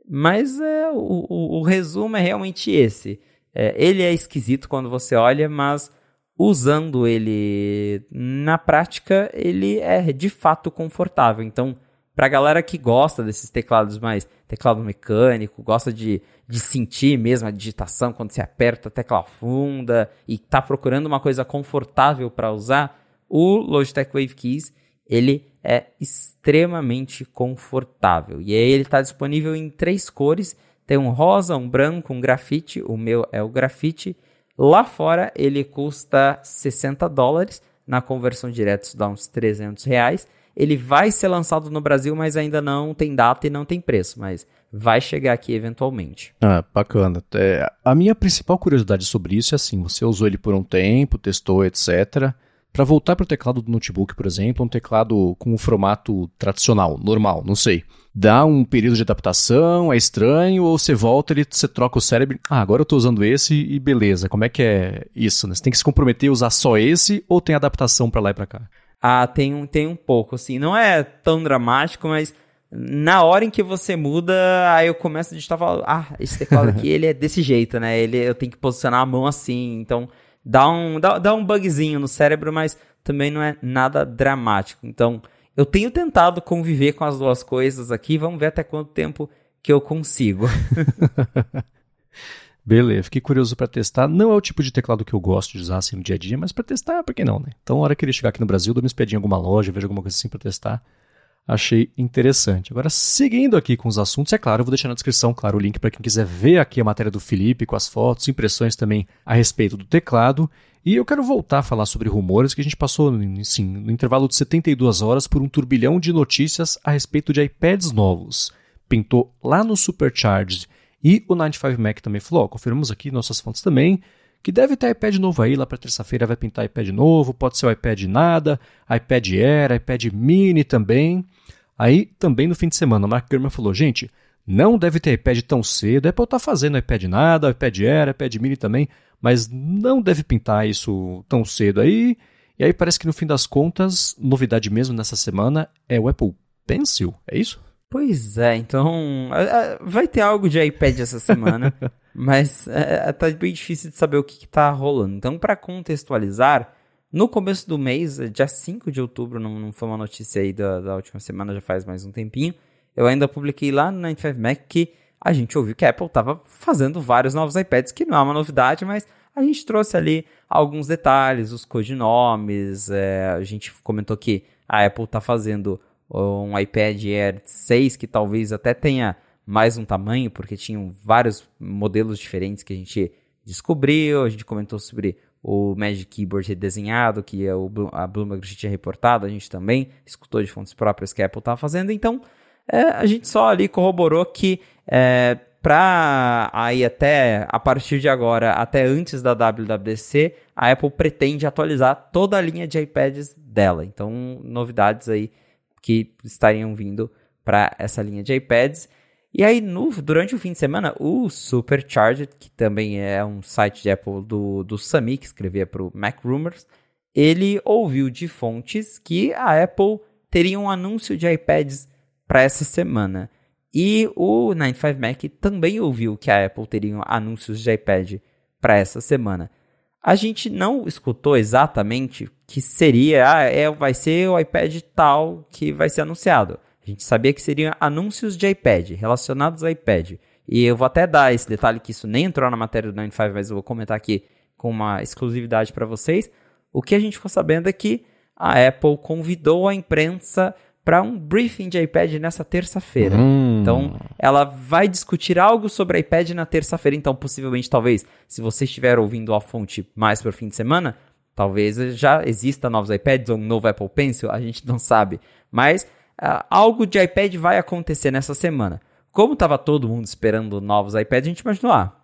Mas é, o, o, o resumo é realmente esse. É, ele é esquisito quando você olha, mas usando ele na prática, ele é de fato confortável. Então, para a galera que gosta desses teclados mais teclado mecânico, gosta de, de sentir mesmo a digitação quando você aperta a tecla funda e está procurando uma coisa confortável para usar, o Logitech Wave Keys ele é extremamente confortável. E aí ele está disponível em três cores. Tem um rosa, um branco, um grafite. O meu é o grafite. Lá fora ele custa 60 dólares, na conversão direta isso dá uns 300 reais. Ele vai ser lançado no Brasil, mas ainda não tem data e não tem preço, mas vai chegar aqui eventualmente. Ah, bacana. É, a minha principal curiosidade sobre isso é assim, você usou ele por um tempo, testou, etc., para voltar para o teclado do notebook, por exemplo, um teclado com o formato tradicional, normal, não sei. Dá um período de adaptação, é estranho, ou você volta e você troca o cérebro. Ah, agora eu estou usando esse e beleza. Como é que é isso? Né? Você tem que se comprometer a usar só esse ou tem adaptação para lá e para cá? Ah, tem um, tem um pouco, assim. Não é tão dramático, mas na hora em que você muda, aí eu começo a digitar e falo, ah, esse teclado aqui, ele é desse jeito, né? Ele, eu tenho que posicionar a mão assim, então dá um, dá, dá um bugzinho no cérebro, mas também não é nada dramático. Então, eu tenho tentado conviver com as duas coisas aqui, vamos ver até quanto tempo que eu consigo. Beleza, fiquei curioso para testar. Não é o tipo de teclado que eu gosto de usar assim no dia a dia, mas para testar, por que não, né? Então, na hora que ele chegar aqui no Brasil, dou uma espiadinha em alguma loja, vejo alguma coisa assim para testar achei interessante. Agora, seguindo aqui com os assuntos, é claro, eu vou deixar na descrição, claro, o link para quem quiser ver aqui a matéria do Felipe com as fotos, impressões também a respeito do teclado. E eu quero voltar a falar sobre rumores que a gente passou, sim, no intervalo de 72 horas por um turbilhão de notícias a respeito de iPads novos. Pintou lá no Supercharged e o 95Mac também falou, ó, confirmamos aqui nossas fontes também, que deve ter iPad novo aí, lá para terça-feira vai pintar iPad novo, pode ser o iPad nada, iPad Air, iPad mini também. Aí, também no fim de semana, o Mark Gurman falou, gente, não deve ter iPad tão cedo, Apple está fazendo iPad nada, iPad Air, iPad mini também, mas não deve pintar isso tão cedo aí. E aí parece que no fim das contas, novidade mesmo nessa semana é o Apple Pencil, é isso? Pois é, então vai ter algo de iPad essa semana. Mas é, é, tá bem difícil de saber o que, está rolando. Então, para contextualizar, no começo do mês, é, dia 5 de outubro, não, não foi uma notícia aí da, da, última semana, já faz mais um tempinho, eu ainda publiquei lá no 95Mac que a gente ouviu que a Apple estava fazendo vários novos iPads, que não é uma novidade, mas a gente trouxe ali alguns detalhes, os codinomes, é, a gente comentou que a Apple está fazendo um iPad Air 6 que talvez até tenha mais um tamanho, porque tinham vários modelos diferentes que a gente descobriu. A gente comentou sobre o Magic Keyboard redesenhado, que é a Bloomberg tinha reportado, a gente também escutou de fontes próprias que a Apple estava fazendo. Então, é, a gente só ali corroborou que é, para aí até a partir de agora, até antes da WWDC, a Apple pretende atualizar toda a linha de iPads dela. Então, novidades aí que estariam vindo para essa linha de iPads. E aí, no, durante o fim de semana, o Supercharged, que também é um site de Apple do, do Sami, que escrevia para o Mac Rumors, ele ouviu de fontes que a Apple teria um anúncio de iPads para essa semana. E o 95Mac também ouviu que a Apple teria anúncios de iPad para essa semana. A gente não escutou exatamente que seria, ah, é, vai ser o iPad tal que vai ser anunciado. A gente sabia que seriam anúncios de iPad, relacionados ao iPad. E eu vou até dar esse detalhe que isso nem entrou na matéria do 95, mas eu vou comentar aqui com uma exclusividade para vocês. O que a gente ficou sabendo é que a Apple convidou a imprensa para um briefing de iPad nessa terça-feira. Hum. Então, ela vai discutir algo sobre iPad na terça-feira. Então, possivelmente, talvez, se você estiver ouvindo a fonte mais para o fim de semana, talvez já exista novos iPads ou um novo Apple Pencil, a gente não sabe. Mas uh, algo de iPad vai acontecer nessa semana. Como estava todo mundo esperando novos iPads, a gente imaginou, ah,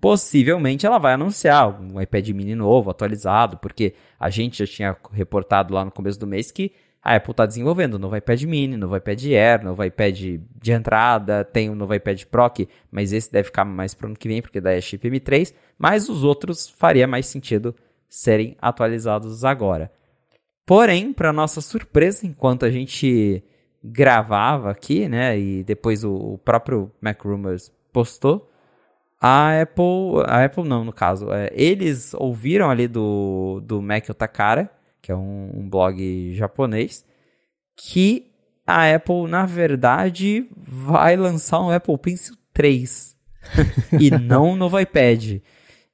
possivelmente ela vai anunciar um iPad mini novo, atualizado, porque a gente já tinha reportado lá no começo do mês que a Apple está desenvolvendo novo iPad mini, novo iPad Air, novo iPad de entrada, tem um novo iPad Pro, mas esse deve ficar mais para o ano que vem, porque daí é chip M3, mas os outros faria mais sentido serem atualizados agora. Porém, para nossa surpresa, enquanto a gente gravava aqui, né, e depois o, o próprio Mac Rumors postou, a Apple, a Apple não, no caso, é, eles ouviram ali do, do Mac Otakara, que é um, um blog japonês, que a Apple, na verdade, vai lançar um Apple Pencil 3 e não um novo iPad.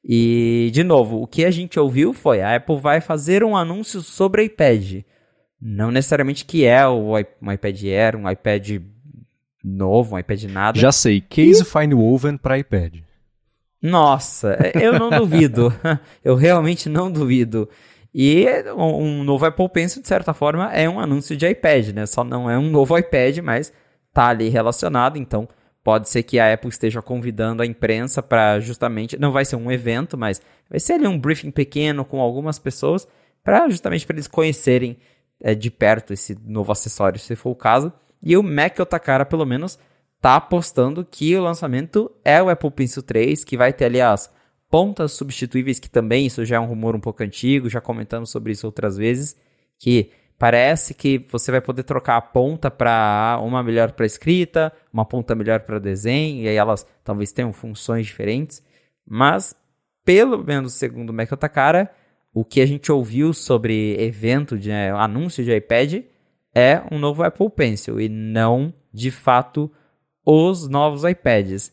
E, de novo, o que a gente ouviu foi a Apple vai fazer um anúncio sobre iPad. Não necessariamente que é o, um iPad Air, um iPad novo, um iPad nada. Já sei, case e... fine woven para iPad. Nossa, eu não duvido. eu realmente não duvido. E um novo Apple Pencil, de certa forma, é um anúncio de iPad, né? Só não é um novo iPad, mas tá ali relacionado, então pode ser que a Apple esteja convidando a imprensa para justamente, não vai ser um evento, mas vai ser ali um briefing pequeno com algumas pessoas para justamente para eles conhecerem é, de perto esse novo acessório, se for o caso. E o Mac Otakara, pelo menos, tá apostando que o lançamento é o Apple Pencil 3, que vai ter ali as pontas substituíveis, que também isso já é um rumor um pouco antigo, já comentamos sobre isso outras vezes, que parece que você vai poder trocar a ponta para uma melhor para escrita, uma ponta melhor para desenho, e aí elas talvez tenham funções diferentes, mas pelo menos segundo o Mac Otakara, o que a gente ouviu sobre evento de é, anúncio de iPad é um novo Apple Pencil e não, de fato, os novos iPads.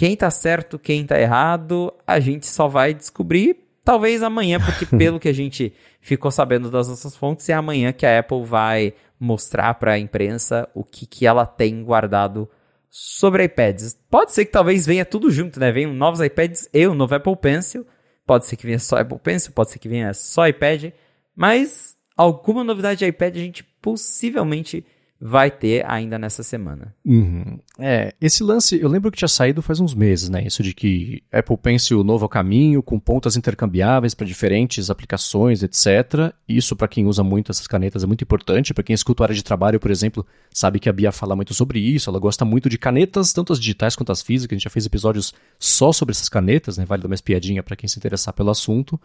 Quem tá certo, quem tá errado, a gente só vai descobrir talvez amanhã, porque pelo que a gente ficou sabendo das nossas fontes, é amanhã que a Apple vai mostrar para a imprensa o que, que ela tem guardado sobre iPads. Pode ser que talvez venha tudo junto, né? Venham novos iPads e o novo Apple Pencil. Pode ser que venha só Apple Pencil, pode ser que venha só iPad. Mas alguma novidade de iPad a gente possivelmente vai ter ainda nessa semana. Uhum. É, esse lance, eu lembro que tinha saído faz uns meses, né? Isso de que Apple Pencil novo ao caminho, com pontas intercambiáveis para diferentes aplicações, etc. Isso, para quem usa muito essas canetas, é muito importante. Para quem escuta a área de trabalho, por exemplo, sabe que a Bia fala muito sobre isso. Ela gosta muito de canetas, tanto as digitais quanto as físicas. A gente já fez episódios só sobre essas canetas, né? Vale dar uma espiadinha para quem se interessar pelo assunto.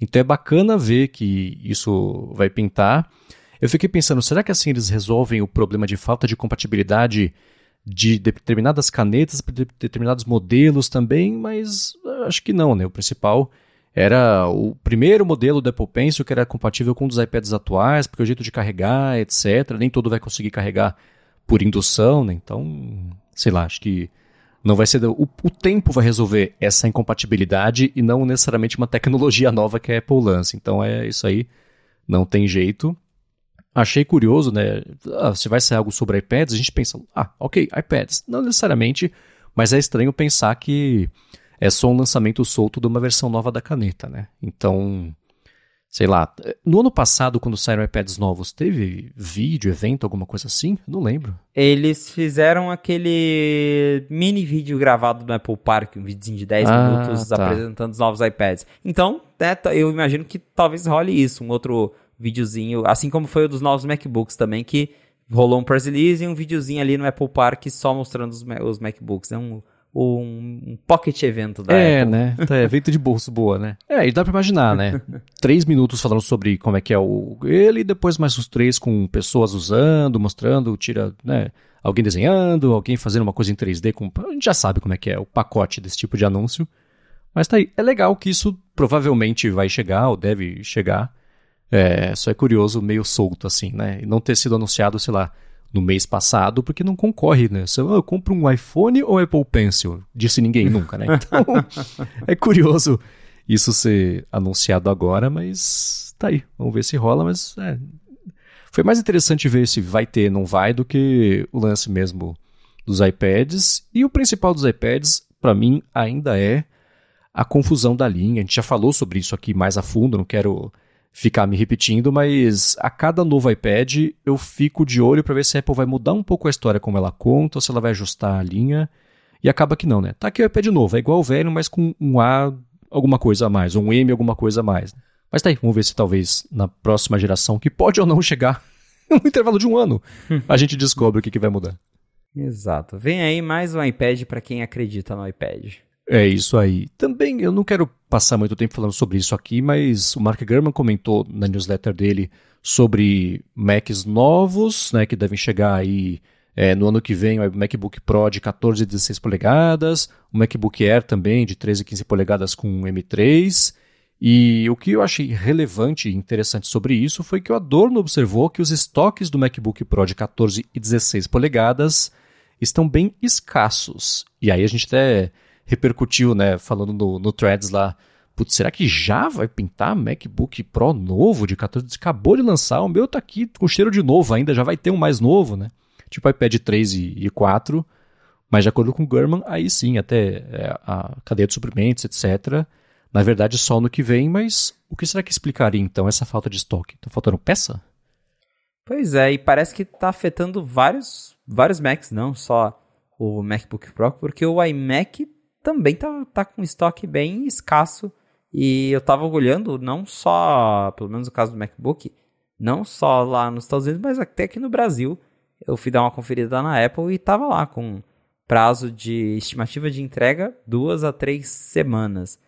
Então é bacana ver que isso vai pintar. Eu fiquei pensando, será que assim eles resolvem o problema de falta de compatibilidade de determinadas canetas para de determinados modelos também? Mas acho que não, né? O principal era o primeiro modelo do Apple Pencil que era compatível com um dos iPads atuais, porque o jeito de carregar, etc. Nem todo vai conseguir carregar por indução, né? Então, sei lá, acho que não vai ser. O, o, tempo vai resolver essa incompatibilidade e não necessariamente uma tecnologia nova que a Apple lança. Então é isso aí, não tem jeito. Achei curioso, né? Ah, se vai ser algo sobre iPads, a gente pensa, ah, ok, iPads. Não necessariamente, mas é estranho pensar que é só um lançamento solto de uma versão nova da caneta, né? Então, sei lá. No ano passado, quando saíram iPads novos, teve vídeo, evento, alguma coisa assim? não lembro. Eles fizeram aquele mini vídeo gravado no Apple Park, um videozinho de 10 ah, minutos tá. apresentando os novos iPads. Então, né, eu imagino que talvez role isso, um outro videozinho, assim como foi o dos novos MacBooks também, que rolou um press release e um videozinho ali no Apple Park só mostrando os, os MacBooks. É um, um, um pocket evento da é, Apple. né? É, evento de bolso boa, né? É, e dá pra imaginar, né? três minutos falando sobre como é que é o ele, e depois mais uns três com pessoas usando, mostrando, tira, né? Alguém desenhando, alguém fazendo uma coisa em 3D com. A gente já sabe como é que é o pacote desse tipo de anúncio. Mas tá aí. É legal que isso provavelmente vai chegar, ou deve chegar. É, só é curioso, meio solto assim, né? E não ter sido anunciado, sei lá, no mês passado, porque não concorre, né? Você, ah, eu compro um iPhone ou Apple Pencil? Disse ninguém nunca, né? Então, é curioso isso ser anunciado agora, mas tá aí. Vamos ver se rola, mas é, foi mais interessante ver se vai ter, não vai, do que o lance mesmo dos iPads. E o principal dos iPads, para mim, ainda é a confusão da linha. A gente já falou sobre isso aqui mais a fundo, não quero ficar me repetindo, mas a cada novo iPad eu fico de olho para ver se a Apple vai mudar um pouco a história como ela conta, ou se ela vai ajustar a linha. E acaba que não, né? Tá aqui o iPad novo, é igual o velho, mas com um A alguma coisa a mais, um M alguma coisa a mais. Mas tá aí, vamos ver se talvez na próxima geração, que pode ou não chegar no intervalo de um ano, a gente descobre o que, que vai mudar. Exato. Vem aí mais um iPad para quem acredita no iPad. É isso aí. Também eu não quero passar muito tempo falando sobre isso aqui, mas o Mark Gurman comentou na newsletter dele sobre Macs novos, né, que devem chegar aí é, no ano que vem, o MacBook Pro de 14 e 16 polegadas, o MacBook Air também de 13 e 15 polegadas com M3. E o que eu achei relevante e interessante sobre isso foi que o Adorno observou que os estoques do MacBook Pro de 14 e 16 polegadas estão bem escassos. E aí a gente até repercutiu, né, falando no, no Threads lá, putz, será que já vai pintar MacBook Pro novo de 14? Acabou de lançar, o meu tá aqui com cheiro de novo ainda, já vai ter um mais novo, né? Tipo iPad 3 e, e 4, mas de acordo com o Gurman, aí sim, até é, a cadeia de suprimentos, etc., na verdade só no que vem, mas o que será que explicaria então essa falta de estoque? Tá faltando peça? Pois é, e parece que tá afetando vários, vários Macs, não só o MacBook Pro, porque o iMac também tá, tá com estoque bem escasso. E eu tava olhando não só, pelo menos no caso do MacBook, não só lá nos Estados Unidos, mas até aqui no Brasil. Eu fui dar uma conferida na Apple e tava lá com prazo de estimativa de entrega duas a três semanas.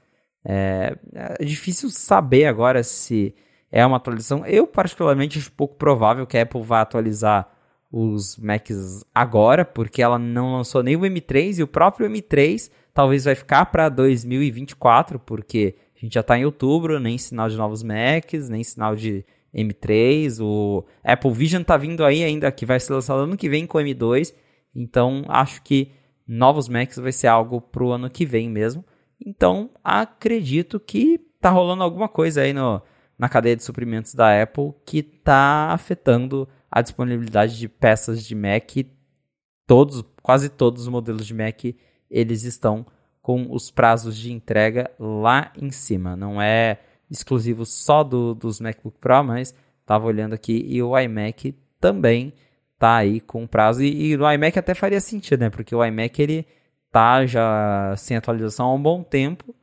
É, é difícil saber agora se é uma atualização. Eu, particularmente, acho pouco provável que a Apple vá atualizar os Macs agora, porque ela não lançou nem o M3 e o próprio M3 talvez vai ficar para 2024, porque a gente já está em outubro, nem sinal de novos Macs, nem sinal de M3, o Apple Vision está vindo aí ainda, que vai ser lançado ano que vem com M2, então acho que novos Macs vai ser algo para o ano que vem mesmo. Então acredito que tá rolando alguma coisa aí no, na cadeia de suprimentos da Apple que está afetando a disponibilidade de peças de Mac. Todos, quase todos os modelos de Mac eles estão com os prazos de entrega lá em cima. Não é exclusivo só do, dos MacBook Pro, mas estava olhando aqui e o iMac também tá aí com prazo. E, e iMac até faria sentido, né? Porque o iMac ele tá já sem atualização há um bom tempo.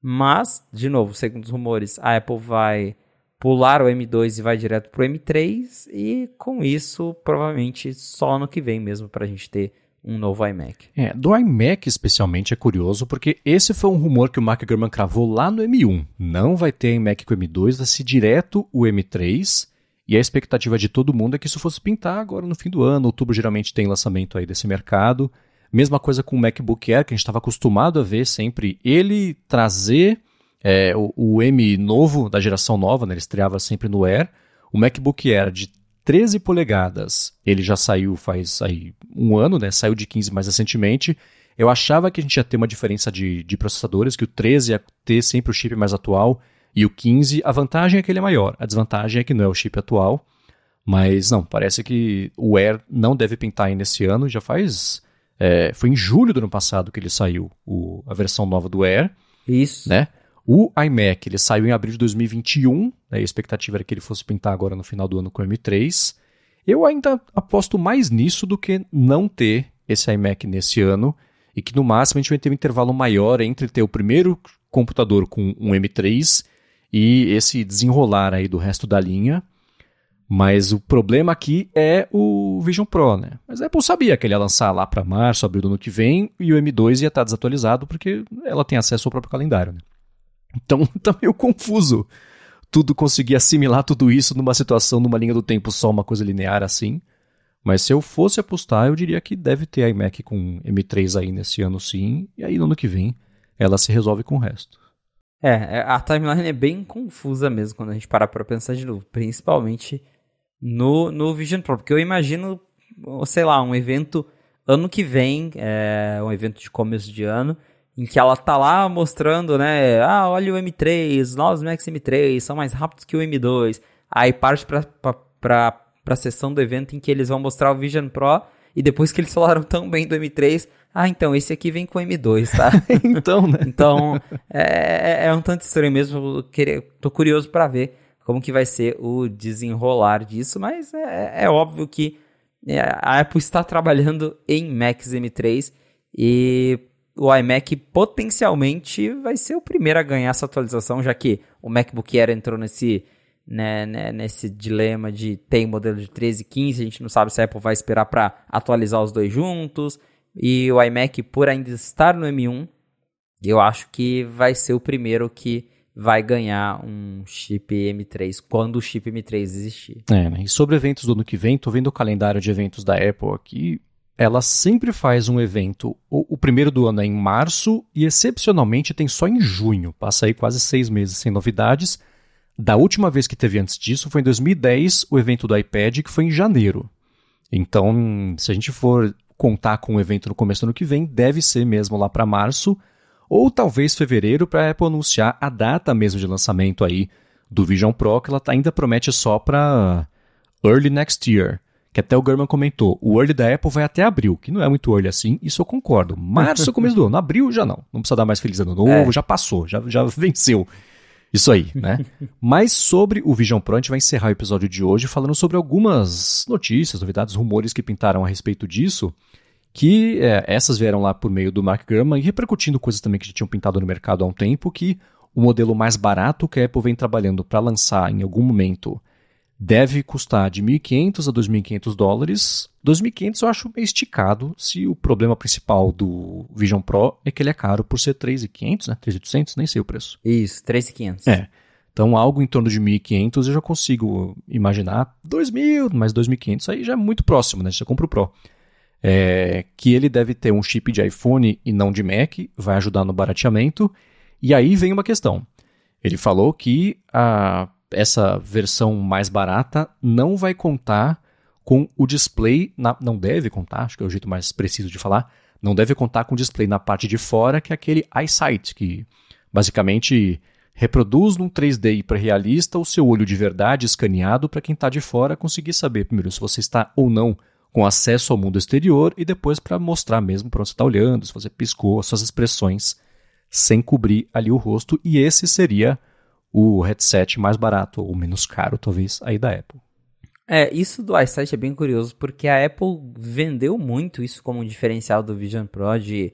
Mas, de novo, segundo os rumores, a Apple vai pular o M2 e vai direto para o M3. E com isso, provavelmente só ano que vem mesmo para a gente ter um novo iMac. É, do iMac especialmente é curioso porque esse foi um rumor que o Mark Gurman cravou lá no M1. Não vai ter iMac com M2, vai ser direto o M3. E a expectativa de todo mundo é que isso fosse pintar agora no fim do ano. Outubro geralmente tem lançamento aí desse mercado. Mesma coisa com o MacBook Air, que a gente estava acostumado a ver sempre ele trazer é, o, o, M novo, da geração nova, né? ele estreava sempre no Air. O MacBook Air de 13 polegadas, ele já saiu faz aí um ano, né? Saiu de 15 mais recentemente. Eu achava que a gente ia ter uma diferença de, de processadores, que o 13 ia ter sempre o chip mais atual e o 15, a vantagem é que ele é maior, a desvantagem é que não é o chip atual. Mas não, parece que o Air não deve pintar ainda esse ano, já faz. É, foi em julho do ano passado que ele saiu, o, a versão nova do Air. Isso. Né? O iMac, ele saiu em abril de 2021, né? a expectativa era que ele fosse pintar agora no final do ano com o M3. Eu ainda aposto mais nisso do que não ter esse iMac nesse ano, e que no máximo a gente vai ter um intervalo maior entre ter o primeiro computador com um M3 e esse desenrolar aí do resto da linha. Mas o problema aqui é o Vision Pro, né? Mas a Apple sabia que ele ia lançar lá para março, abril do ano que vem, e o M2 ia estar tá desatualizado porque ela tem acesso ao próprio calendário, né? Então tá meio confuso tudo conseguir assimilar tudo isso numa situação, numa linha do tempo só, uma coisa linear assim. Mas se eu fosse apostar, eu diria que deve ter iMac com M3 aí nesse ano sim, e aí no ano que vem ela se resolve com o resto. É, é a timeline é bem confusa mesmo quando a gente parar para pensar de novo, principalmente no, no Vision Pro, porque eu imagino, sei lá, um evento ano que vem, é, um evento de começo de ano, em que ela tá lá mostrando, né? Ah, olha o M3, os novos Max M3 são mais rápidos que o M2. Aí parte pra, pra, pra, pra sessão do evento em que eles vão mostrar o Vision Pro. E depois que eles falaram tão bem do M3, ah, então esse aqui vem com o M2, tá? então, né? Então, é, é, é um tanto estranho mesmo. Tô curioso para ver como que vai ser o desenrolar disso, mas é, é óbvio que é, a Apple está trabalhando em Macs M3 e o iMac potencialmente vai ser o primeiro a ganhar essa atualização, já que o MacBook Air entrou nesse, né, né, nesse dilema de tem modelo de 13 e 15, a gente não sabe se a Apple vai esperar para atualizar os dois juntos. E o iMac, por ainda estar no M1, eu acho que vai ser o primeiro que vai ganhar um chip M3 quando o chip M3 existir. É, né? E sobre eventos do ano que vem, tô vendo o calendário de eventos da Apple aqui ela sempre faz um evento. O, o, primeiro do ano é em março e, excepcionalmente, tem só em junho. Passa aí quase seis meses sem novidades. Da última vez que teve antes disso foi em 2010, o evento do iPad, que foi em janeiro. Então, se a gente for contar com o evento no começo do ano que vem, deve ser mesmo lá para março, ou talvez fevereiro, para a Apple anunciar a data mesmo de lançamento aí do Vision Pro, que ela ainda promete só para early next year que até o German comentou, o early da Apple vai até abril, que não é muito early assim, isso eu concordo. Março, começo do ano, abril já não. Não precisa dar mais feliz ano novo, é. já passou, já, já venceu. Isso aí, né? Mas sobre o Vision Pro, a gente vai encerrar o episódio de hoje falando sobre algumas notícias, novidades, rumores que pintaram a respeito disso, que é, essas vieram lá por meio do Mark Gurman e repercutindo coisas também que já tinham pintado no mercado há um tempo, que o modelo mais barato que a Apple vem trabalhando para lançar em algum momento deve custar de 1.500 a 2.500 dólares. 2.500 eu acho meio esticado, se o problema principal do Vision Pro é que ele é caro por ser 3.500, né? 3.800, nem sei o preço. Isso, 3.500. É. Então algo em torno de 1.500 eu já consigo imaginar. 2.000, mais 2.500 aí já é muito próximo, né? Você compra o Pro. É, que ele deve ter um chip de iPhone e não de Mac, vai ajudar no barateamento. E aí vem uma questão. Ele falou que a essa versão mais barata não vai contar com o display, na, não deve contar, acho que é o jeito mais preciso de falar, não deve contar com o display na parte de fora, que é aquele EyeSight, que basicamente reproduz num 3D hiperrealista o seu olho de verdade escaneado para quem está de fora conseguir saber primeiro se você está ou não com acesso ao mundo exterior e depois para mostrar mesmo para onde você está olhando, se você piscou, as suas expressões sem cobrir ali o rosto. E esse seria o headset mais barato, ou menos caro, talvez, aí da Apple. É, isso do iSight é bem curioso, porque a Apple vendeu muito isso como um diferencial do Vision Pro, de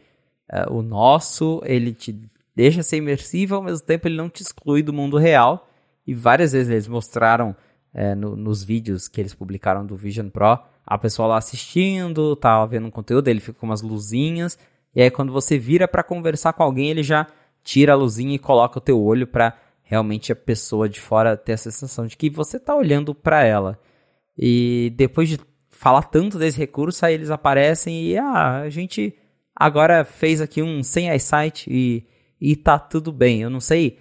uh, o nosso, ele te deixa ser imersivo, ao mesmo tempo ele não te exclui do mundo real, e várias vezes eles mostraram é, no, nos vídeos que eles publicaram do Vision Pro, a pessoa lá assistindo, tá vendo um conteúdo, ele fica com umas luzinhas, e aí quando você vira para conversar com alguém, ele já tira a luzinha e coloca o teu olho para realmente a pessoa de fora ter a sensação de que você está olhando para ela. E depois de falar tanto desse recurso, aí eles aparecem e ah, a gente agora fez aqui um sem eyesight e, e tá tudo bem. Eu não sei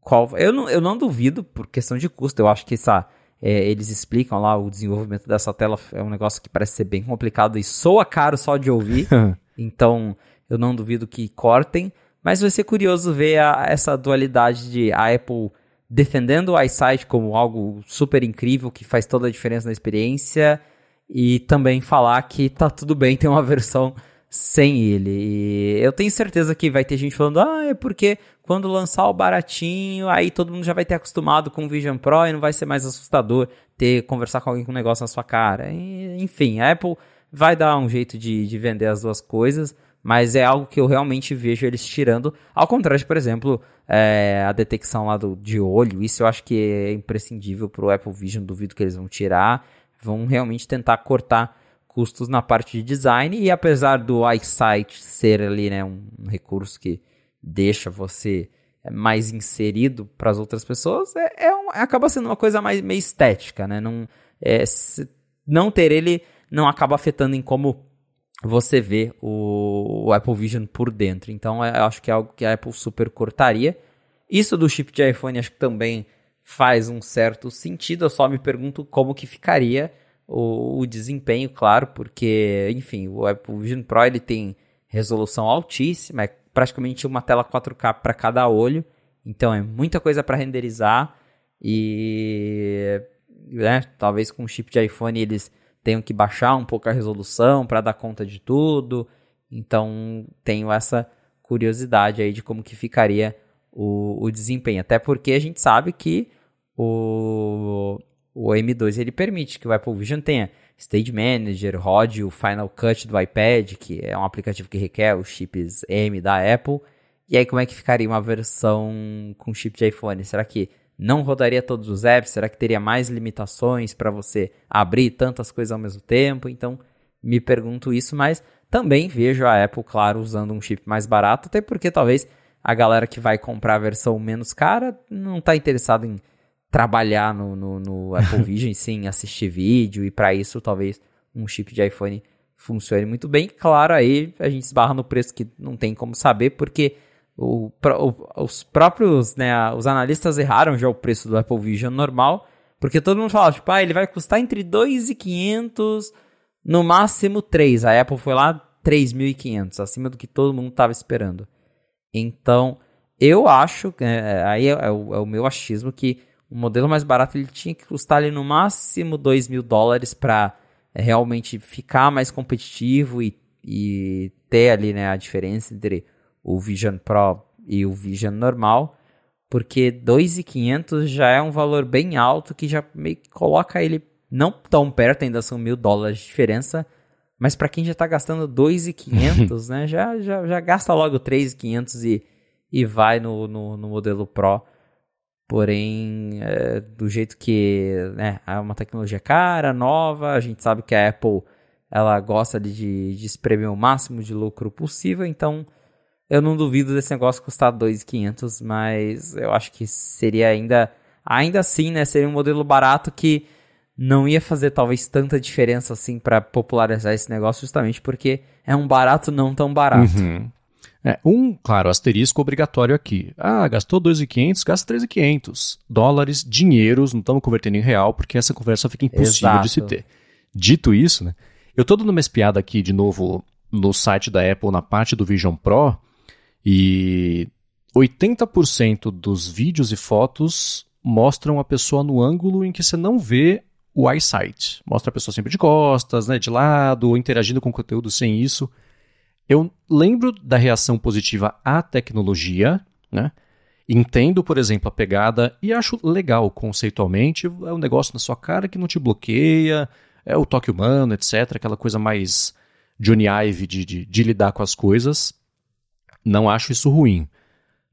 qual. Eu não, eu não duvido por questão de custo. Eu acho que essa. É, eles explicam lá o desenvolvimento dessa tela é um negócio que parece ser bem complicado e soa caro só de ouvir. então eu não duvido que cortem. Mas vai ser curioso ver a, essa dualidade de a Apple defendendo o iSight como algo super incrível que faz toda a diferença na experiência e também falar que tá tudo bem ter uma versão sem ele. E eu tenho certeza que vai ter gente falando, ah, é porque quando lançar o baratinho, aí todo mundo já vai ter acostumado com o Vision Pro e não vai ser mais assustador ter conversar com alguém com um negócio na sua cara. E, enfim, a Apple vai dar um jeito de, de vender as duas coisas, mas é algo que eu realmente vejo eles tirando. Ao contrário de, por exemplo, é, a detecção lá do, de olho, isso eu acho que é imprescindível para o Apple Vision, duvido que eles vão tirar. Vão realmente tentar cortar custos na parte de design e apesar do iSight ser ali né, um recurso que deixa você mais inserido para as outras pessoas, é, é um, acaba sendo uma coisa mais meio estética, né? Não, é, não ter ele não acaba afetando em como você vê o, o, Apple Vision por dentro. Então, é, eu acho que é algo que a Apple super cortaria. Isso do chip de iPhone acho que também faz um certo sentido. Eu só me pergunto como que ficaria o, o desempenho, claro, porque, enfim, o Apple Vision Pro ele tem resolução altíssima, é praticamente uma tela 4K para cada olho, então é muita coisa para renderizar e né, talvez com o chip de iPhone eles tenham que baixar um pouco a resolução para dar conta de tudo. Então tenho essa curiosidade aí de como que ficaria o, o desempenho, até porque a gente sabe que o o M2 ele permite que o Apple Vision tenha Stage Manager, rode o Final Cut do iPad, que é um aplicativo que requer os chips M da Apple. E aí como é que ficaria uma versão com chip de iPhone? Será que não rodaria todos os apps? Será que teria mais limitações para você abrir tantas coisas ao mesmo tempo? Então, me pergunto isso, mas também vejo a Apple, claro, usando um chip mais barato, até porque talvez a galera que vai comprar a versão menos cara não está interessada em trabalhar no, no, no Apple Vision sem assistir vídeo, e para isso talvez um chip de iPhone funcione muito bem. Claro, aí a gente esbarra no preço que não tem como saber, porque o, o, os próprios, né, os analistas erraram já o preço do Apple Vision normal, porque todo mundo fala, tipo, ah, ele vai custar entre 2.500, no máximo 3. A Apple foi lá 3.500, acima do que todo mundo estava esperando. Então, eu acho, é, aí é, é, o, é o meu achismo, que o modelo mais barato ele tinha que custar ali no máximo 2 mil dólares para é, realmente ficar mais competitivo e, e ter ali né, a diferença entre o Vision Pro e o Vision normal, porque 2.500 já é um valor bem alto que já meio que coloca ele não tão perto, ainda são mil dólares de diferença, mas para quem já está gastando 2.500, né, já, já, já gasta logo 3.500 e, e vai no, no, no modelo Pro. Porém, é, do jeito que né, é uma tecnologia cara, nova, a gente sabe que a Apple ela gosta de, de espremer o máximo de lucro possível, então eu não duvido desse negócio custar 2.500, mas eu acho que seria ainda, ainda assim, né, seria um modelo barato que não ia fazer talvez tanta diferença assim para popularizar esse negócio, justamente porque é um barato não tão barato. Uhum. É, um, claro, asterisco obrigatório aqui. Ah, gastou 2.500, gasta 3.500 dólares, dinheiros, não estamos convertendo em real, porque essa conversa fica impossível Exato. de se ter. Dito isso, né, eu estou dando uma espiada aqui de novo no site da Apple, na parte do Vision Pro, e 80% dos vídeos e fotos mostram a pessoa no ângulo em que você não vê o eyesight. Mostra a pessoa sempre de costas, né, de lado, ou interagindo com o conteúdo sem isso. Eu lembro da reação positiva à tecnologia, né? Entendo, por exemplo, a pegada e acho legal conceitualmente. É um negócio na sua cara que não te bloqueia, é o toque humano, etc. Aquela coisa mais Johnny Ive de, de, de lidar com as coisas. Não acho isso ruim,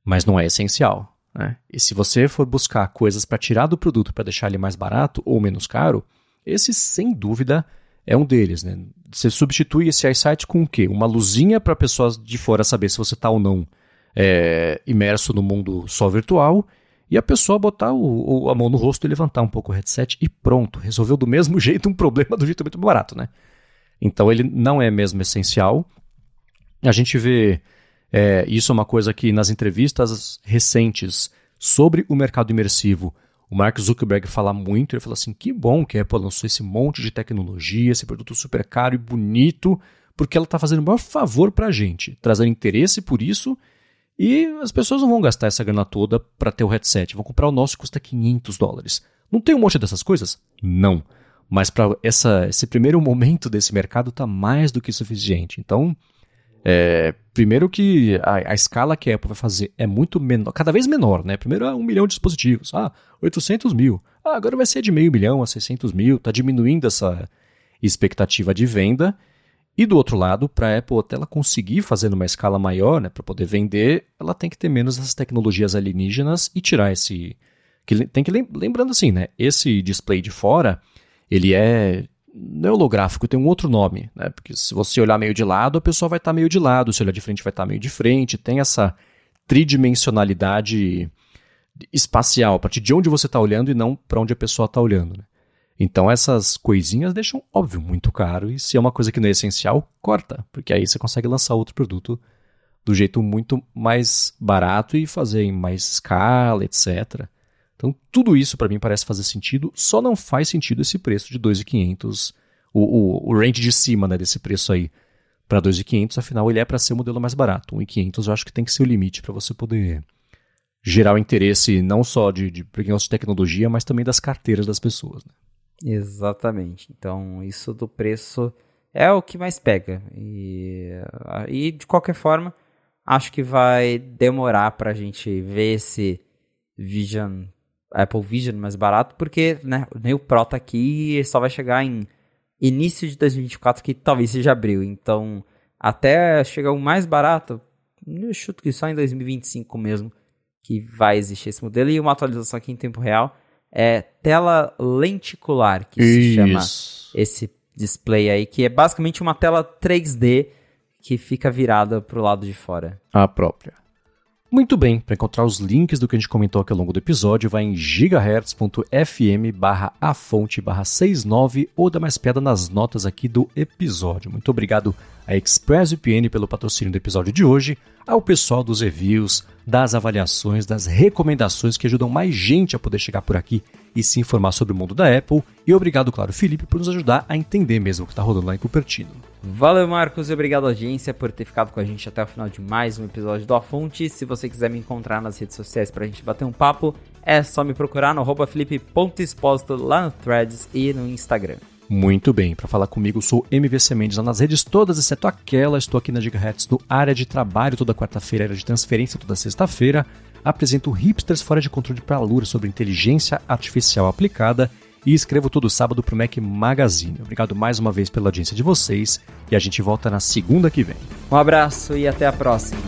mas não é essencial. Né? E se você for buscar coisas para tirar do produto para deixar ele mais barato ou menos caro, esse sem dúvida é um deles. Né? Você substitui esse eyesight com o quê? Uma luzinha para pessoas de fora saber se você está ou não é, imerso no mundo só virtual e a pessoa botar o, o, a mão no rosto e levantar um pouco o headset e pronto, resolveu do mesmo jeito um problema do jeito muito barato, né? Então ele não é mesmo essencial. A gente vê é, isso é uma coisa que nas entrevistas recentes sobre o mercado imersivo, o Mark Zuckerberg fala muito. Ele fala assim: que bom que a Apple lançou esse monte de tecnologia, esse produto super caro e bonito, porque ela está fazendo o maior favor para a gente, trazendo interesse por isso E as pessoas não vão gastar essa grana toda para ter o headset, vão comprar o nosso que custa 500 dólares. Não tem um monte dessas coisas? Não. Mas para esse primeiro momento desse mercado tá mais do que suficiente. Então, é, primeiro que a, a, escala que a Apple vai fazer é muito menor, cada vez menor, né? Primeiro é um milhão de dispositivos, ah, 800 mil, ah, agora vai ser de meio milhão a 600 mil, tá diminuindo essa expectativa de venda. E do outro lado, para a Apple até ela conseguir fazer numa escala maior, né, para poder vender, ela tem que ter menos essas tecnologias alienígenas e tirar esse, que tem que lembrando assim, né? Esse display de fora, ele é não é tem um outro nome, né? Porque se você olhar meio de lado, a pessoa vai estar tá meio de lado, se olhar de frente vai estar tá meio de frente, tem essa tridimensionalidade espacial, a partir de onde você está olhando e não para onde a pessoa está olhando. Né? Então essas coisinhas deixam, óbvio, muito caro, e se é uma coisa que não é essencial, corta, porque aí você consegue lançar outro produto do jeito muito mais barato e fazer em mais escala, etc. Então, tudo isso para mim parece fazer sentido, só não faz sentido esse preço de 2.500, o, o, o range de cima né, desse preço aí para 2.500, afinal ele é para ser o modelo mais barato. 1.500 eu acho que tem que ser o limite para você poder gerar o interesse não só de, de de tecnologia, mas também das carteiras das pessoas. Né? Exatamente. Então, isso do preço é o que mais pega. E, e de qualquer forma, acho que vai demorar para a gente ver esse Vision Apple Vision mais barato, porque né, nem o Pro tá aqui e só vai chegar em início de 2024, que talvez seja abril. Então, até chegar o mais barato, eu chuto que só em 2025 mesmo que vai existir esse modelo. E uma atualização aqui em tempo real é tela lenticular, que Isso. se chama esse display aí, que é basicamente uma tela 3D que fica virada para o lado de fora. A própria. Muito bem, para encontrar os links do que a gente comentou aqui ao longo do episódio, vai em gigahertz.fm barra a fonte barra 69 ou dá mais pedra nas notas aqui do episódio. Muito obrigado a ExpressVPN pelo patrocínio do episódio de hoje, ao pessoal dos reviews, das avaliações, das recomendações que ajudam mais gente a poder chegar por aqui e se informar sobre o mundo da Apple. E obrigado, claro, Felipe, por nos ajudar a entender mesmo o que está rolando lá em Cupertino. Valeu, Marcos, e obrigado, audiência, por ter ficado com a gente até o final de mais um episódio do A Fonte. Se você quiser me encontrar nas redes sociais para a gente bater um papo, é só me procurar no felipe.exposto lá no Threads e no Instagram. Muito bem, para falar comigo sou MVC Mendes lá nas redes todas, exceto aquela. Estou aqui na Gigahertz no área de trabalho toda quarta-feira, área de transferência toda sexta-feira. Apresento Hipsters Fora de Controle para a Lura sobre inteligência artificial aplicada e escrevo todo sábado para o Mac Magazine. Obrigado mais uma vez pela audiência de vocês e a gente volta na segunda que vem. Um abraço e até a próxima.